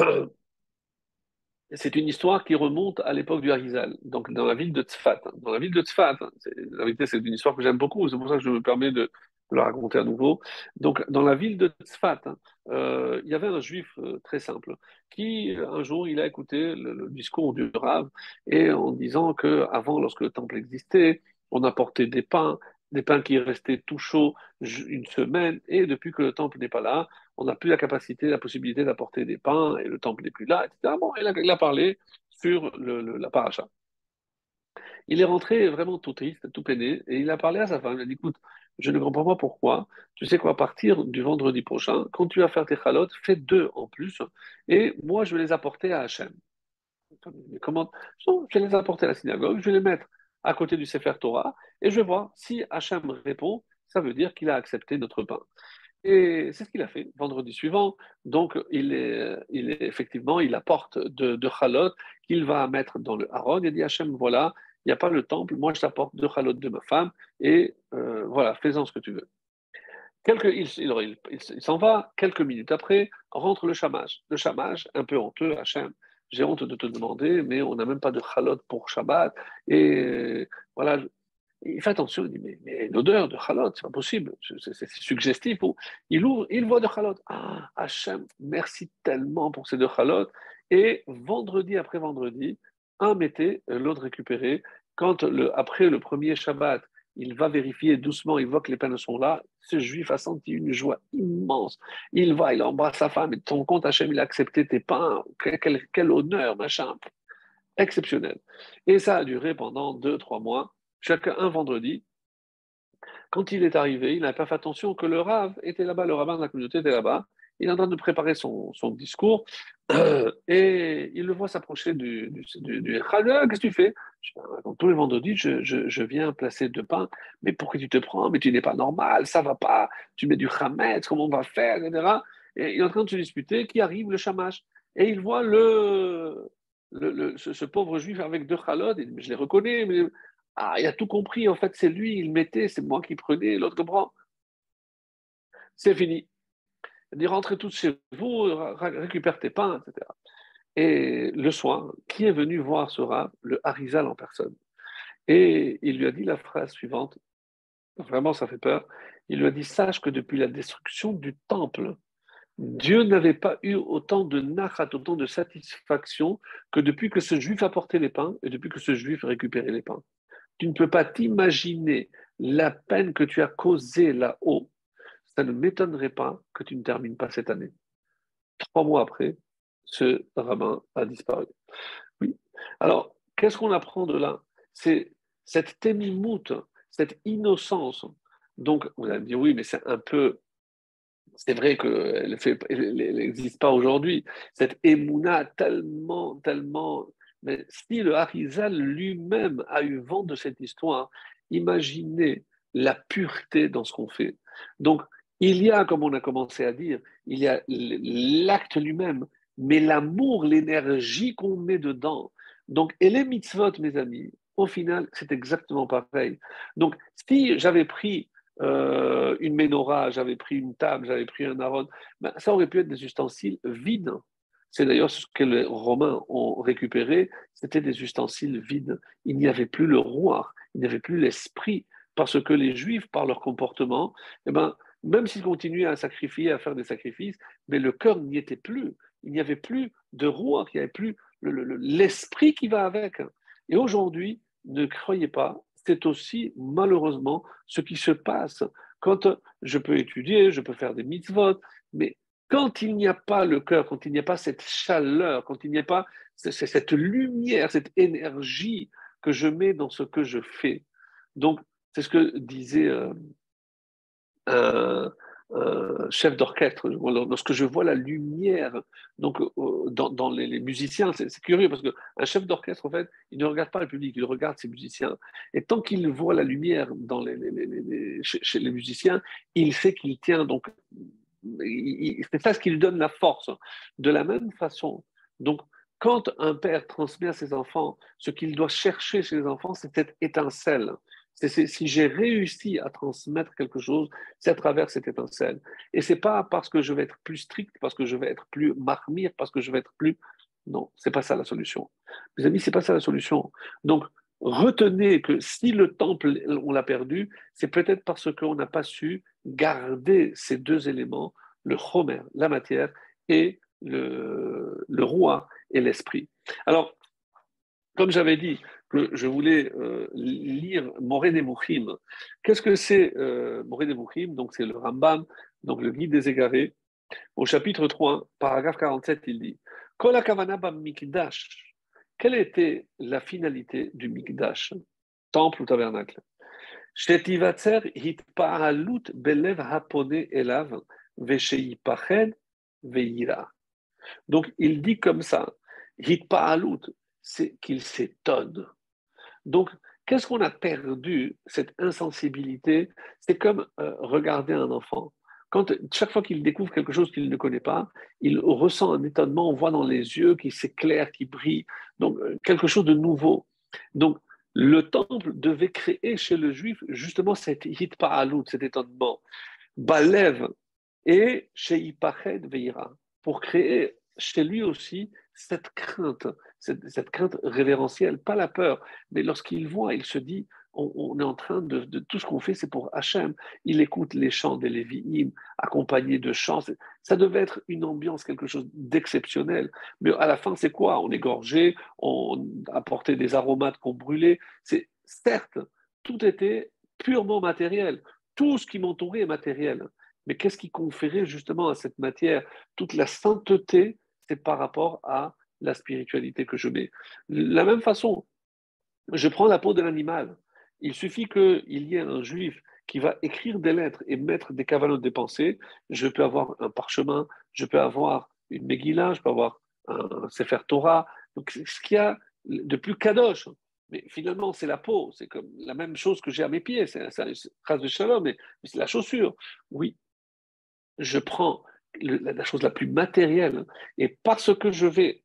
c'est une histoire qui remonte à l'époque du Harizal, donc dans la ville de Tzfat. Dans la ville de Tzfat, la vérité, c'est une histoire que j'aime beaucoup, c'est pour ça que je me permets de, la raconter à nouveau. Donc, dans la ville de Tzfat, hein, euh, il y avait un juif euh, très simple qui, un jour, il a écouté le, discours du Rav et en disant que avant, lorsque le temple existait, on apportait des pains, des pains qui restaient tout chauds une semaine et depuis que le temple n'est pas là, on n'a plus la capacité, la possibilité d'apporter des pains et le temple n'est plus là, etc. Bon, il a, parlé sur la paracha. Il est rentré vraiment tout triste, tout peiné, et il a parlé à sa femme. Il a dit Écoute, je ne comprends pas pourquoi. Tu sais quoi, à partir du vendredi prochain, quand tu vas faire tes chalotes, fais deux en plus, et moi je vais les apporter à Hachem. Je vais les apporter à la synagogue, je vais les mettre à côté du Sefer Torah, et je vais voir si Hachem répond, ça veut dire qu'il a accepté notre pain. Et c'est ce qu'il a fait vendredi suivant. Donc, il est, effectivement, il apporte de, de qu'il va mettre dans le haron. Il dit Hachem, voilà, il n'y a pas le temple, moi je t'apporte deux chalot de ma femme, et euh, voilà, fais-en ce que tu veux. Quelques, il, s'en va, quelques minutes après, rentre le chamage. Le chamage, un peu honteux, Hachem, j'ai honte de te demander, mais on n'a même pas de chalot pour Shabbat. Et voilà, il fait attention, il dit, mais, mais l'odeur de chalot, c'est pas possible, c'est suggestif. Il ouvre, il voit de chalot. Ah, Hachem, merci tellement pour ces deux chalot. Et vendredi après vendredi, un mettait, l'autre récupéré. Quand le, après le premier Shabbat, il va vérifier doucement, il voit que les peines sont là. Ce juif a senti une joie immense. Il va, il embrasse sa femme et ton compte Hachem, il a accepté tes pains. Quel, honneur, machin. Exceptionnel. Et ça a duré pendant deux, trois mois. Chaque un vendredi, quand il est arrivé, il n'a pas fait attention que le Rav était là-bas, le rabbin de la communauté était là-bas. Il est en train de préparer son, discours <clears throat> et il le voit s'approcher du, du, Qu'est-ce que tu fais? Tous les vendredis, je, viens placer deux pains. Mais pourquoi tu te prends? Mais tu n'es pas normal, ça va pas. Tu mets du Hametz, comment on va faire, etc. Et il est en train de se disputer qui arrive le chamash. Et il voit le, ce, pauvre juif avec deux chalotes. Je les reconnais, mais ah, il a tout compris, en fait, c'est lui, il mettait, c'est moi qui prenais, l'autre comprend. C'est fini. Dit rentrez tous chez vous, récupère tes pains, etc. Et le soir, qui est venu voir ce rat Le Harizal en personne. Et il lui a dit la phrase suivante, vraiment ça fait peur, il lui a dit, sache que depuis la destruction du temple, Dieu n'avait pas eu autant de nachat, autant de satisfaction que depuis que ce juif a porté les pains et depuis que ce juif a récupéré les pains. Tu ne peux pas t'imaginer la peine que tu as causée là-haut. Ça ne m'étonnerait pas que tu ne termines pas cette année. Trois mois après, ce rabbin a disparu. Oui. Alors, qu'est-ce qu'on apprend de là? C'est cette témimout, cette innocence. Donc, vous allez me dire, oui, mais c'est un peu. C'est vrai qu'elle n'existe pas aujourd'hui. Cette émouna tellement, tellement mais si le Harizal lui-même a eu vent de cette histoire, imaginez la pureté dans ce qu'on fait. Donc, il y a, comme on a commencé à dire, il y a l'acte lui-même, mais l'amour, l'énergie qu'on met dedans. Donc, et les mitzvot, mes amis, au final, c'est exactement pareil. Donc, si j'avais pris euh, une menorah, j'avais pris une table, j'avais pris un aron, ben, ça aurait pu être des ustensiles vides. C'est d'ailleurs ce que les Romains ont récupéré, c'était des ustensiles vides. Il n'y avait plus le roi, il n'y avait plus l'esprit, parce que les Juifs, par leur comportement, eh ben, même s'ils continuaient à sacrifier, à faire des sacrifices, mais le cœur n'y était plus. Il n'y avait plus de roi, il n'y avait plus l'esprit qui va avec. Et aujourd'hui, ne croyez pas, c'est aussi malheureusement ce qui se passe. Quand je peux étudier, je peux faire des mitzvot, mais quand il n'y a pas le cœur, quand il n'y a pas cette chaleur, quand il n'y a pas cette lumière, cette énergie que je mets dans ce que je fais. Donc, c'est ce que disait euh, un, chef d'orchestre. Lorsque je vois la lumière donc, euh, dans, les, musiciens, c'est curieux parce qu'un chef d'orchestre, en fait, il ne regarde pas le public, il regarde ses musiciens. Et tant qu'il voit la lumière dans chez les musiciens, il sait qu'il tient donc c'est ça ce qui lui donne la force. De la même façon, donc, quand un père transmet à ses enfants ce qu'il doit chercher chez les enfants, c'est cette étincelle. Si j'ai réussi à transmettre quelque chose, c'est à travers cette étincelle. Et c'est pas parce que je vais être plus strict, parce que je vais être plus marmire, parce que je vais être plus. Non, c'est pas ça la solution. Mes amis, c'est pas ça la solution. Donc, retenez que si le temple, on l'a perdu, c'est peut-être parce qu'on n'a pas su garder ces deux éléments, le chomer, la matière, et le roi et l'esprit. Alors, comme j'avais dit que je voulais euh, lire Moré Nebuchim, qu'est-ce que c'est euh, Moré Nebuchim Donc, c'est le Rambam, donc le guide des égarés. Au chapitre 3, paragraphe 47, il dit mikdash quelle était la finalité du Mikdash, temple ou tabernacle? Donc il dit comme ça, Hitpa'alut, c'est qu'il s'étonne. Donc, qu'est-ce qu'on a perdu, cette insensibilité? C'est comme euh, regarder un enfant. Quand, chaque fois qu'il découvre quelque chose qu'il ne connaît pas, il ressent un étonnement, on voit dans les yeux qu'il s'éclaire, qu'il brille, donc euh, quelque chose de nouveau. Donc, le temple devait créer chez le juif justement cette hitpa'alut, cet étonnement. Balev et chez Ipached Veira, pour créer chez lui aussi cette crainte, cette, crainte révérentielle, pas la peur, mais lorsqu'il voit, il se dit, on, est en train de, tout ce qu'on fait, c'est pour Hachem. Il écoute les chants des Lévi'im, accompagnés de chants. Ça devait être une ambiance, quelque chose d'exceptionnel. Mais à la fin, c'est quoi? On égorgeait, on apportait des aromates qu'on brûlait. C'est certes, tout était purement matériel. Tout ce qui m'entourait est matériel. Mais qu'est-ce qui conférait justement à cette matière toute la sainteté? C'est par rapport à la spiritualité que je mets. De la même façon, je prends la peau de l'animal. Il suffit qu'il y ait un juif qui va écrire des lettres et mettre des cavalots de pensée. Je peux avoir un parchemin, je peux avoir une Megillah, je peux avoir un Sefer Torah. Donc, ce qu'il y a de plus kadosh. Mais finalement, c'est la peau. C'est comme la même chose que j'ai à mes pieds. C'est une trace de shalom, mais, c'est la chaussure. Oui, je prends la chose la plus matérielle et parce que je vais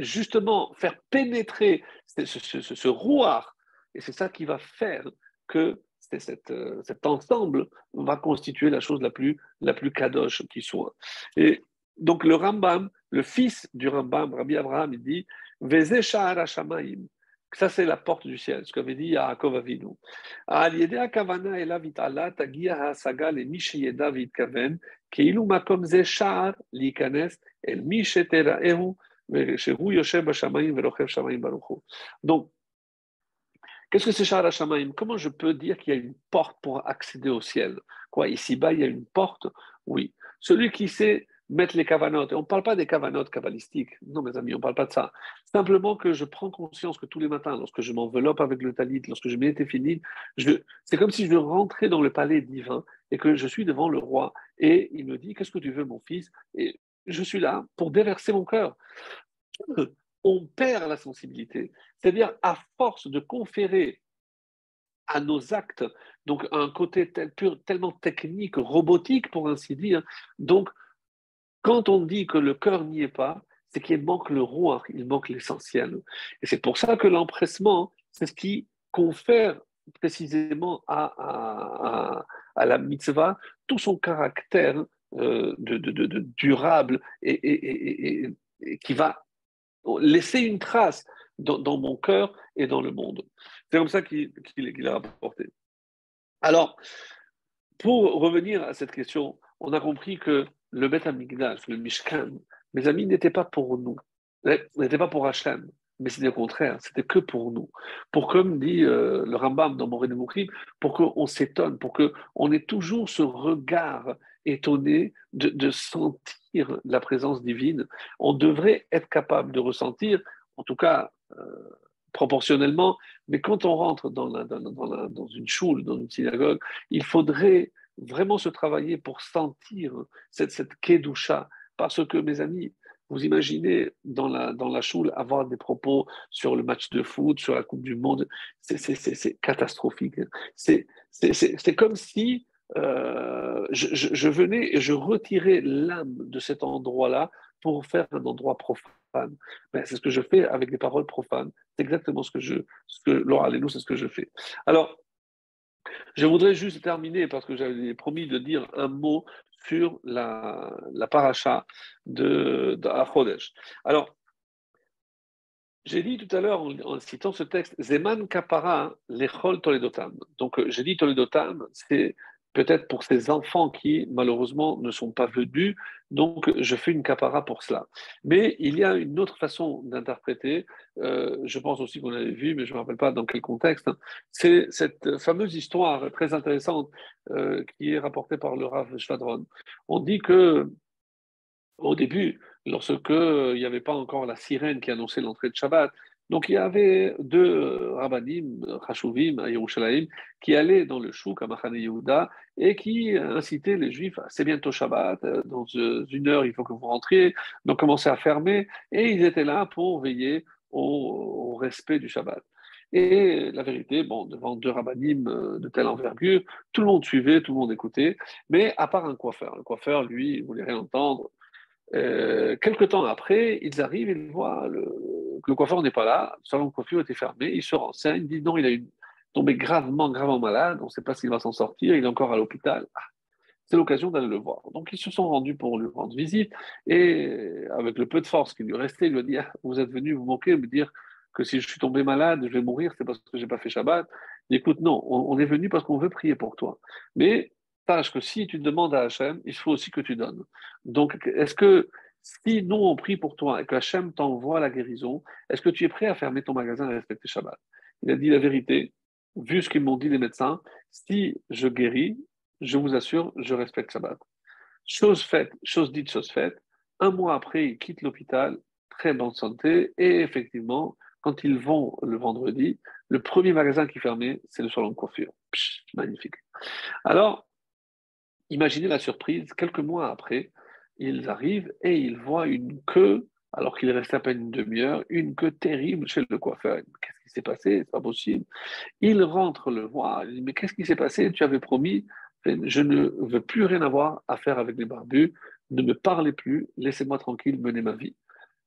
justement faire pénétrer ce, ce, rouard. Et c'est ça qui va faire que cette, euh, cet ensemble va constituer la chose la plus, la plus kadosh qui soit. Et donc le Rambam, le fils du Rambam, Rabbi Abraham, il dit Veze Shahara Ça, c'est la porte du ciel, ce qu'avait dit Yaakov Avinu. Kaven, Keilu Makom Ze Shahar, Likanes, El Misheteraehu, donc, qu'est-ce que c'est Shara Shamaim Comment je peux dire qu'il y a une porte pour accéder au ciel? Quoi, ici-bas, il y a une porte? Oui. Celui qui sait mettre les cavanotes, et on ne parle pas des cavanotes kabbalistiques, non mes amis, on ne parle pas de ça. Simplement que je prends conscience que tous les matins, lorsque je m'enveloppe avec le talit, lorsque je mets fini, c'est comme si je rentrais dans le palais divin et que je suis devant le roi et il me dit Qu'est-ce que tu veux, mon fils? Je suis là pour déverser mon cœur on perd la sensibilité. C'est-à-dire, à force de conférer à nos actes, donc un côté tellement technique, robotique pour ainsi dire, donc quand on dit que le cœur n'y est pas, c'est qu'il manque le roi, il manque l'essentiel. Et c'est pour ça que l'empressement, c'est ce qui confère précisément à, la mitzvah tout son caractère euh, de, durable et, qui va laisser une trace dans, mon cœur et dans le monde. C'est comme ça qu'il a rapporté. Alors, pour revenir à cette question, on a compris que le Beth Amigdash, le Mishkan, mes amis, n'était pas pour nous, n'était pas pour Hachem, mais c'était au contraire, c'était que pour nous. Pour, comme dit euh, le Rambam dans Moré de Moukrim, pour qu'on s'étonne, pour qu'on ait toujours ce regard étonné de, sentir la présence divine. On devrait être capable de ressentir, en tout cas euh, proportionnellement, mais quand on rentre dans, dans, une choule, dans une synagogue, il faudrait vraiment se travailler pour sentir cette, cette kedusha. Parce que, mes amis, vous imaginez dans la, dans la choule avoir des propos sur le match de foot, sur la Coupe du Monde, c'est catastrophique. C'est comme si euh, je, venais et je retirais l'âme de cet endroit-là pour faire un endroit profane. Ben, c'est ce que je fais avec des paroles profanes. C'est exactement ce que je, ce que, Laura nous, c'est ce que je fais. Alors, je voudrais juste terminer parce que j'avais promis de dire un mot sur la, paracha de, de Alors, j'ai dit tout à l'heure en, citant ce texte, Zeman Kapara Lechol Toledotam. Donc, j'ai dit Toledotam, c'est peut-être pour ces enfants qui, malheureusement, ne sont pas venus. Donc, je fais une capara pour cela. Mais il y a une autre façon d'interpréter, euh, je pense aussi qu'on l'avait vu, mais je ne me rappelle pas dans quel contexte. Hein. C'est cette fameuse histoire très intéressante euh, qui est rapportée par le Rav Shvadron. On dit que, au début, lorsque il n'y avait pas encore la sirène qui annonçait l'entrée de Shabbat, Donc il y avait deux rabbanim, Chashuvim, à Yerushalayim, qui allaient dans le chouk à Machane Yehuda et qui incitaient les juifs, c'est bientôt Shabbat, dans une heure il faut que vous rentriez, donc commencez à fermer, et ils étaient là pour veiller au, respect du Shabbat. Et la vérité, devant deux rabbinim de telle envergure, tout le monde suivait, tout le monde écoutait, mais à part un coiffeur. Le coiffeur, lui, voulait rien entendre. Euh, quelque temps après, ils arrivent, ils voient le, que le coiffeur n'est pas là, le salon de coiffure était fermé, ils se renseignent, ils disent non, il a tombé gravement, gravement malade, on ne sait pas s'il va s'en sortir, il est encore à l'hôpital. Ah, c'est l'occasion d'aller le voir. Donc ils se sont rendus pour lui rendre visite et avec le peu de force qui lui restait, il lui a dit ah, Vous êtes venu vous moquer, me dire que si je suis tombé malade, je vais mourir, c'est parce que je n'ai pas fait Shabbat. écoute, non, on, est venu parce qu'on veut prier pour toi. Mais sache que si tu demandes à Hachem, il faut aussi que tu donnes. Donc, est-ce que si nous on prie pour toi et que Hachem t'envoie la guérison, est-ce que tu es prêt à fermer ton magasin et respecter Shabbat? Il a dit la vérité, vu ce qu'ils m'ont dit les médecins, si je guéris, je vous assure, je respecte Shabbat. Chose faite, chose dite, chose faite. Un mois après, il quitte l'hôpital, très bonne santé, et effectivement, quand ils vont le vendredi, le premier magasin qui fermait, c'est le salon de coiffure. magnifique. Alors, imaginez la surprise, quelques mois après, ils arrivent et ils voient une queue, alors qu'il reste à peine une demi-heure, une queue terrible chez le coiffeur. Qu'est-ce qui s'est passé? C'est pas possible. Il rentre le voir, il dit Mais qu'est-ce qui s'est passé? Tu avais promis, je ne veux plus rien avoir à faire avec les barbus, ne me parlez plus, laissez-moi tranquille mener ma vie.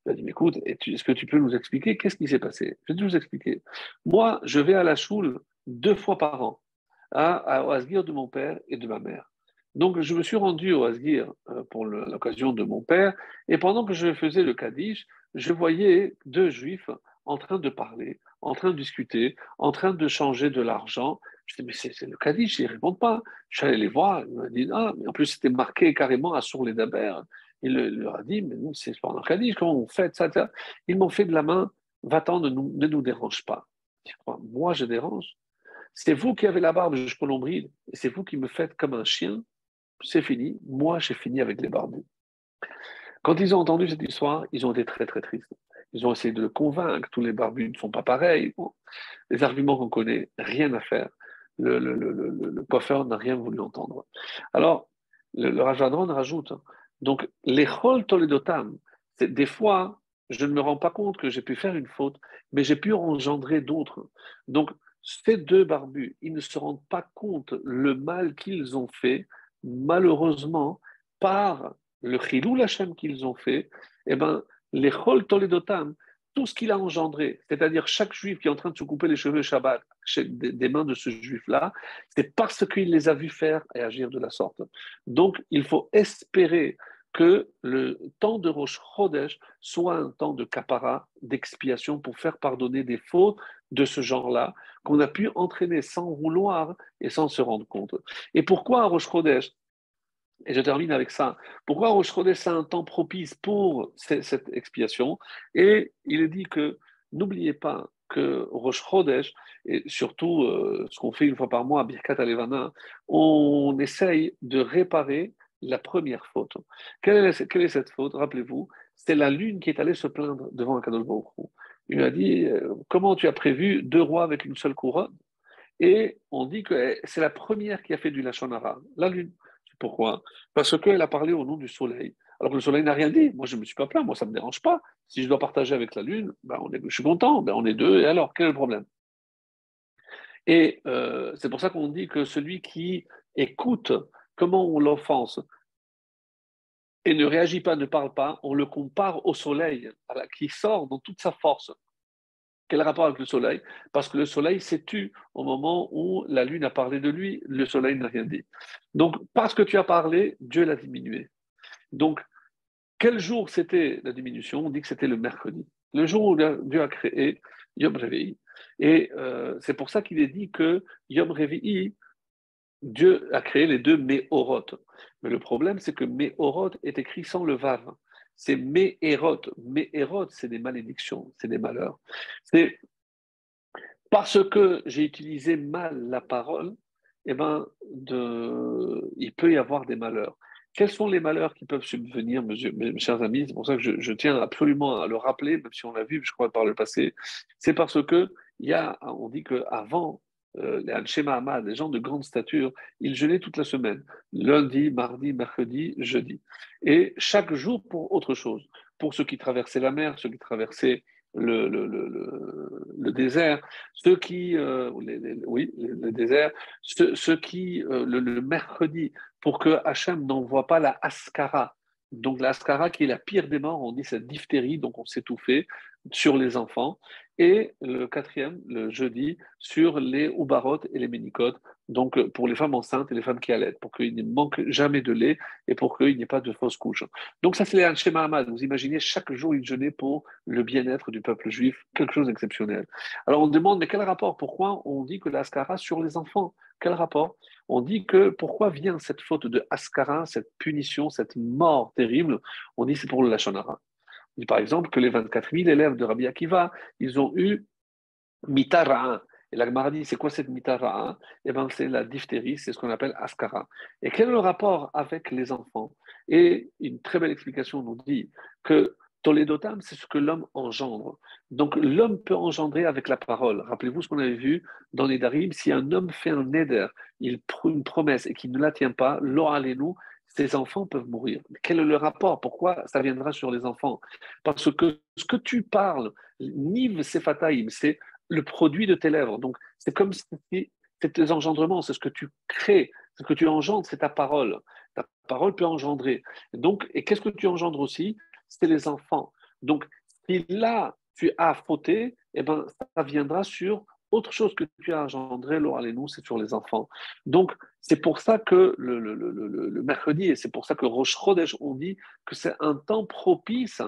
Il a dit, écoute, est-ce que tu peux nous expliquer qu'est-ce qui s'est passé? Je vais te vous expliquer. Moi, je vais à la choule deux fois par an, à, à, Asgir de mon père et de ma mère. Donc, je me suis rendu au Asgir euh, pour l'occasion de mon père, et pendant que je faisais le Kaddish, je voyais deux juifs en train de parler, en train de discuter, en train de changer de l'argent. Je dis, mais c'est le Kaddish, ils ne répondent pas. Je suis allé les voir, ils m'ont dit, ah, mais en plus, c'était marqué carrément à Sour les. Il leur a dit, mais nous, c'est pas un Kaddish, comment on fait ça, Ils m'ont fait de la main, va-t'en, ne nous, ne nous dérange pas. Moi, je dérange? C'est vous qui avez la barbe jusqu'au nombril, et c'est vous qui me faites comme un chien. C'est fini. Moi, j'ai fini avec les barbus. Quand ils ont entendu cette histoire, ils ont été très, très tristes. Ils ont essayé de le convaincre. Tous les barbus ne sont pas pareils. les arguments qu'on connaît, rien à faire. Le, le, le, le coiffeur n'a rien voulu entendre. Alors, le, le rajoute donc, les toledotam, des fois, je ne me rends pas compte que j'ai pu faire une faute, mais j'ai pu engendrer d'autres. Donc, ces deux barbus, ils ne se rendent pas compte le mal qu'ils ont fait, malheureusement, par le chilou lachem qu'ils ont fait, eh ben, les chol toledotam, tout ce qu'il a engendré, c'est-à-dire chaque juif qui est en train de se couper les cheveux Shabbat des mains de ce juif-là, c'est parce qu'il les a vus faire et agir de la sorte. Donc, il faut espérer que le temps de Rosh Chodesh soit un temps de kapara, d'expiation pour faire pardonner des fautes de ce genre-là qu'on a pu entraîner sans vouloir et sans se rendre compte. Et pourquoi Rosh Chodesh et je termine avec ça. Pourquoi Rosh Chodesh c'est un temps propice pour cette expiation? Et il est dit que n'oubliez pas que Rosh Chodesh, et surtout euh, ce qu'on fait une fois par mois à Birkat Alevana, on essaye de réparer la première faute. Quelle est, cette faute? Rappelez-vous, c'est la lune qui est allée se plaindre devant Akadosh Baruch Il lui a dit euh, Comment tu as prévu deux rois avec une seule couronne? Et on dit que c'est la première qui a fait du Lachonara, la lune. Pourquoi? Parce qu'elle a parlé au nom du soleil. Alors que le soleil n'a rien dit. Moi, je ne me suis pas plaint. Moi, ça ne me dérange pas. Si je dois partager avec la lune, ben, je suis content. Ben, on est deux. Et alors, quel est le problème? Et euh, c'est pour ça qu'on dit que celui qui écoute comment on l'offense et ne réagit pas, ne parle pas, on le compare au soleil, qui sort dans toute sa force. Quel rapport avec le soleil? Parce que le soleil s'est tu au moment où la lune a parlé de lui, le soleil n'a rien dit. Donc, parce que tu as parlé, Dieu l'a diminué. Donc, quel jour c'était la diminution? On dit que c'était le mercredi. Le jour où Dieu a créé Yom Revi'i. Et euh, c'est pour ça qu'il est dit que Yom Revi'i, Dieu a créé les deux Méorot. Mais le problème, c'est que Méorot est écrit sans le Vav. C'est Méhérot. Méhérot, c'est des malédictions, c'est des malheurs. C'est parce que j'ai utilisé mal la parole, eh ben, de... il peut y avoir des malheurs. quels sont les malheurs qui peuvent subvenir, mes, mes chers amis? C'est pour ça que je, tiens absolument à le rappeler, même si on l'a vu, je crois, par le passé. C'est parce que il y a, on dit qu'avant, euh, les Anshema Ahmad, les gens de grande stature, ils jeûnaient toute la semaine, lundi, mardi, mercredi, jeudi. Et chaque jour pour autre chose. Pour ceux qui traversaient la mer, ceux qui traversaient le, le, le, le désert, ceux qui, oui, le désert, ceux, qui, le, mercredi, pour que Hachem n'envoie pas la Ascara. Donc la Ascara qui est la pire des morts, on dit cette diphtérie, donc on s'étouffait sur les enfants. Et le quatrième, le jeudi, sur les oubarot et les ménicotes, donc pour les femmes enceintes et les femmes qui allaitent, pour qu'il ne manque jamais de lait et pour qu'il n'y ait pas de fausses couches. Donc ça, c'est les schéma. Vous imaginez, chaque jour, il jeûnait pour le bien-être du peuple juif, quelque chose d'exceptionnel. Alors on demande, mais quel rapport? Pourquoi on dit que l'ascara sur les enfants? Quel rapport? On dit que pourquoi vient cette faute de ascara, cette punition, cette mort terrible? On dit c'est pour le lachonara par exemple que les 24 000 élèves de Rabbi Akiva, ils ont eu mitara. Et la Gemara c'est quoi cette mitara Eh bien, c'est la diphtérie, c'est ce qu'on appelle askara. Et quel est le rapport avec les enfants? Et une très belle explication nous dit que Toledotam, c'est ce que l'homme engendre. Donc l'homme peut engendrer avec la parole. Rappelez-vous ce qu'on avait vu dans les Darim, si un homme fait un neder, il prend une promesse et qu'il ne la tient pas, lo nous ces enfants peuvent mourir. Quel est le rapport? Pourquoi ça viendra sur les enfants? Parce que ce que tu parles, niv sefataim, c'est le produit de tes lèvres. Donc, c'est comme si tes engendrements, c'est ce que tu crées, ce que tu engendres, c'est ta parole. Ta parole peut engendrer. Donc, et qu'est-ce que tu engendres aussi? C'est les enfants. Donc, si là, tu as fauté, eh ben, ça viendra sur autre chose que tu as engendré, nous, c'est sur les enfants. Donc, c'est pour ça que le, mercredi, et c'est pour ça que Rosh Chodesh, on dit que c'est un temps propice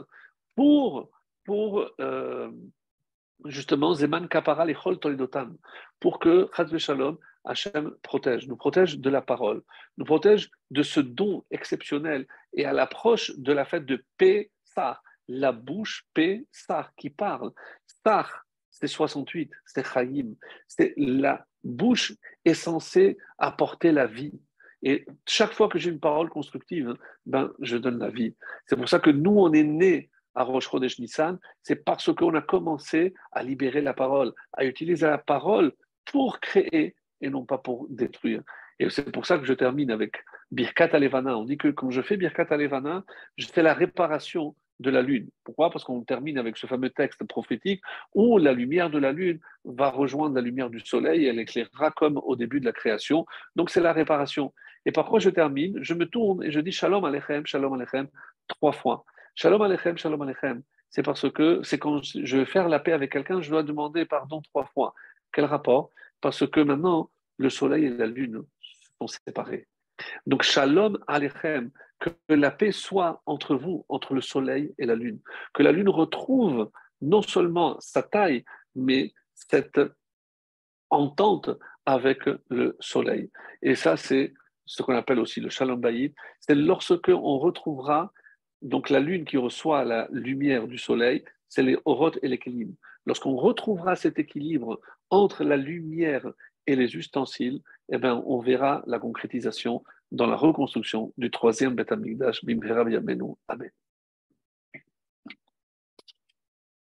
pour, pour euh, justement, Zeman Kapara Chol Toledotam, pour que Chazve Shalom, Hachem protège, nous protège de la parole, nous protège de ce don exceptionnel. Et à l'approche de la fête de Pessah, la bouche Pessah qui parle, Sar, c'est 68, c'est Chaim. C'est la bouche est censée apporter la vie. Et chaque fois que j'ai une parole constructive, ben, je donne la vie. C'est pour ça que nous, on est nés à Rosh Nissan, c'est parce qu'on a commencé à libérer la parole, à utiliser la parole pour créer et non pas pour détruire. Et c'est pour ça que je termine avec Birkat Alevana. On dit que quand je fais Birkat Alevana, je fais la réparation de la lune. Pourquoi? Parce qu'on termine avec ce fameux texte prophétique où la lumière de la lune va rejoindre la lumière du soleil et elle éclairera comme au début de la création. Donc c'est la réparation. Et parfois je termine, je me tourne et je dis Shalom Alechem, Shalom Alechem trois fois. Shalom Alechem, Shalom Alechem. C'est parce que c'est quand je veux faire la paix avec quelqu'un, je dois demander pardon trois fois. Quel rapport? Parce que maintenant, le soleil et la lune sont séparés. Donc, shalom alechem, que la paix soit entre vous, entre le soleil et la lune. Que la lune retrouve non seulement sa taille, mais cette entente avec le soleil. Et ça, c'est ce qu'on appelle aussi le shalom bayit. C'est lorsque on retrouvera donc la lune qui reçoit la lumière du soleil, c'est les orotes et l'équilibre. Lorsqu'on retrouvera cet équilibre entre la lumière et les ustensiles, eh bien, on verra la concrétisation dans la reconstruction du troisième Beth Amikdash, Bimhera Amen.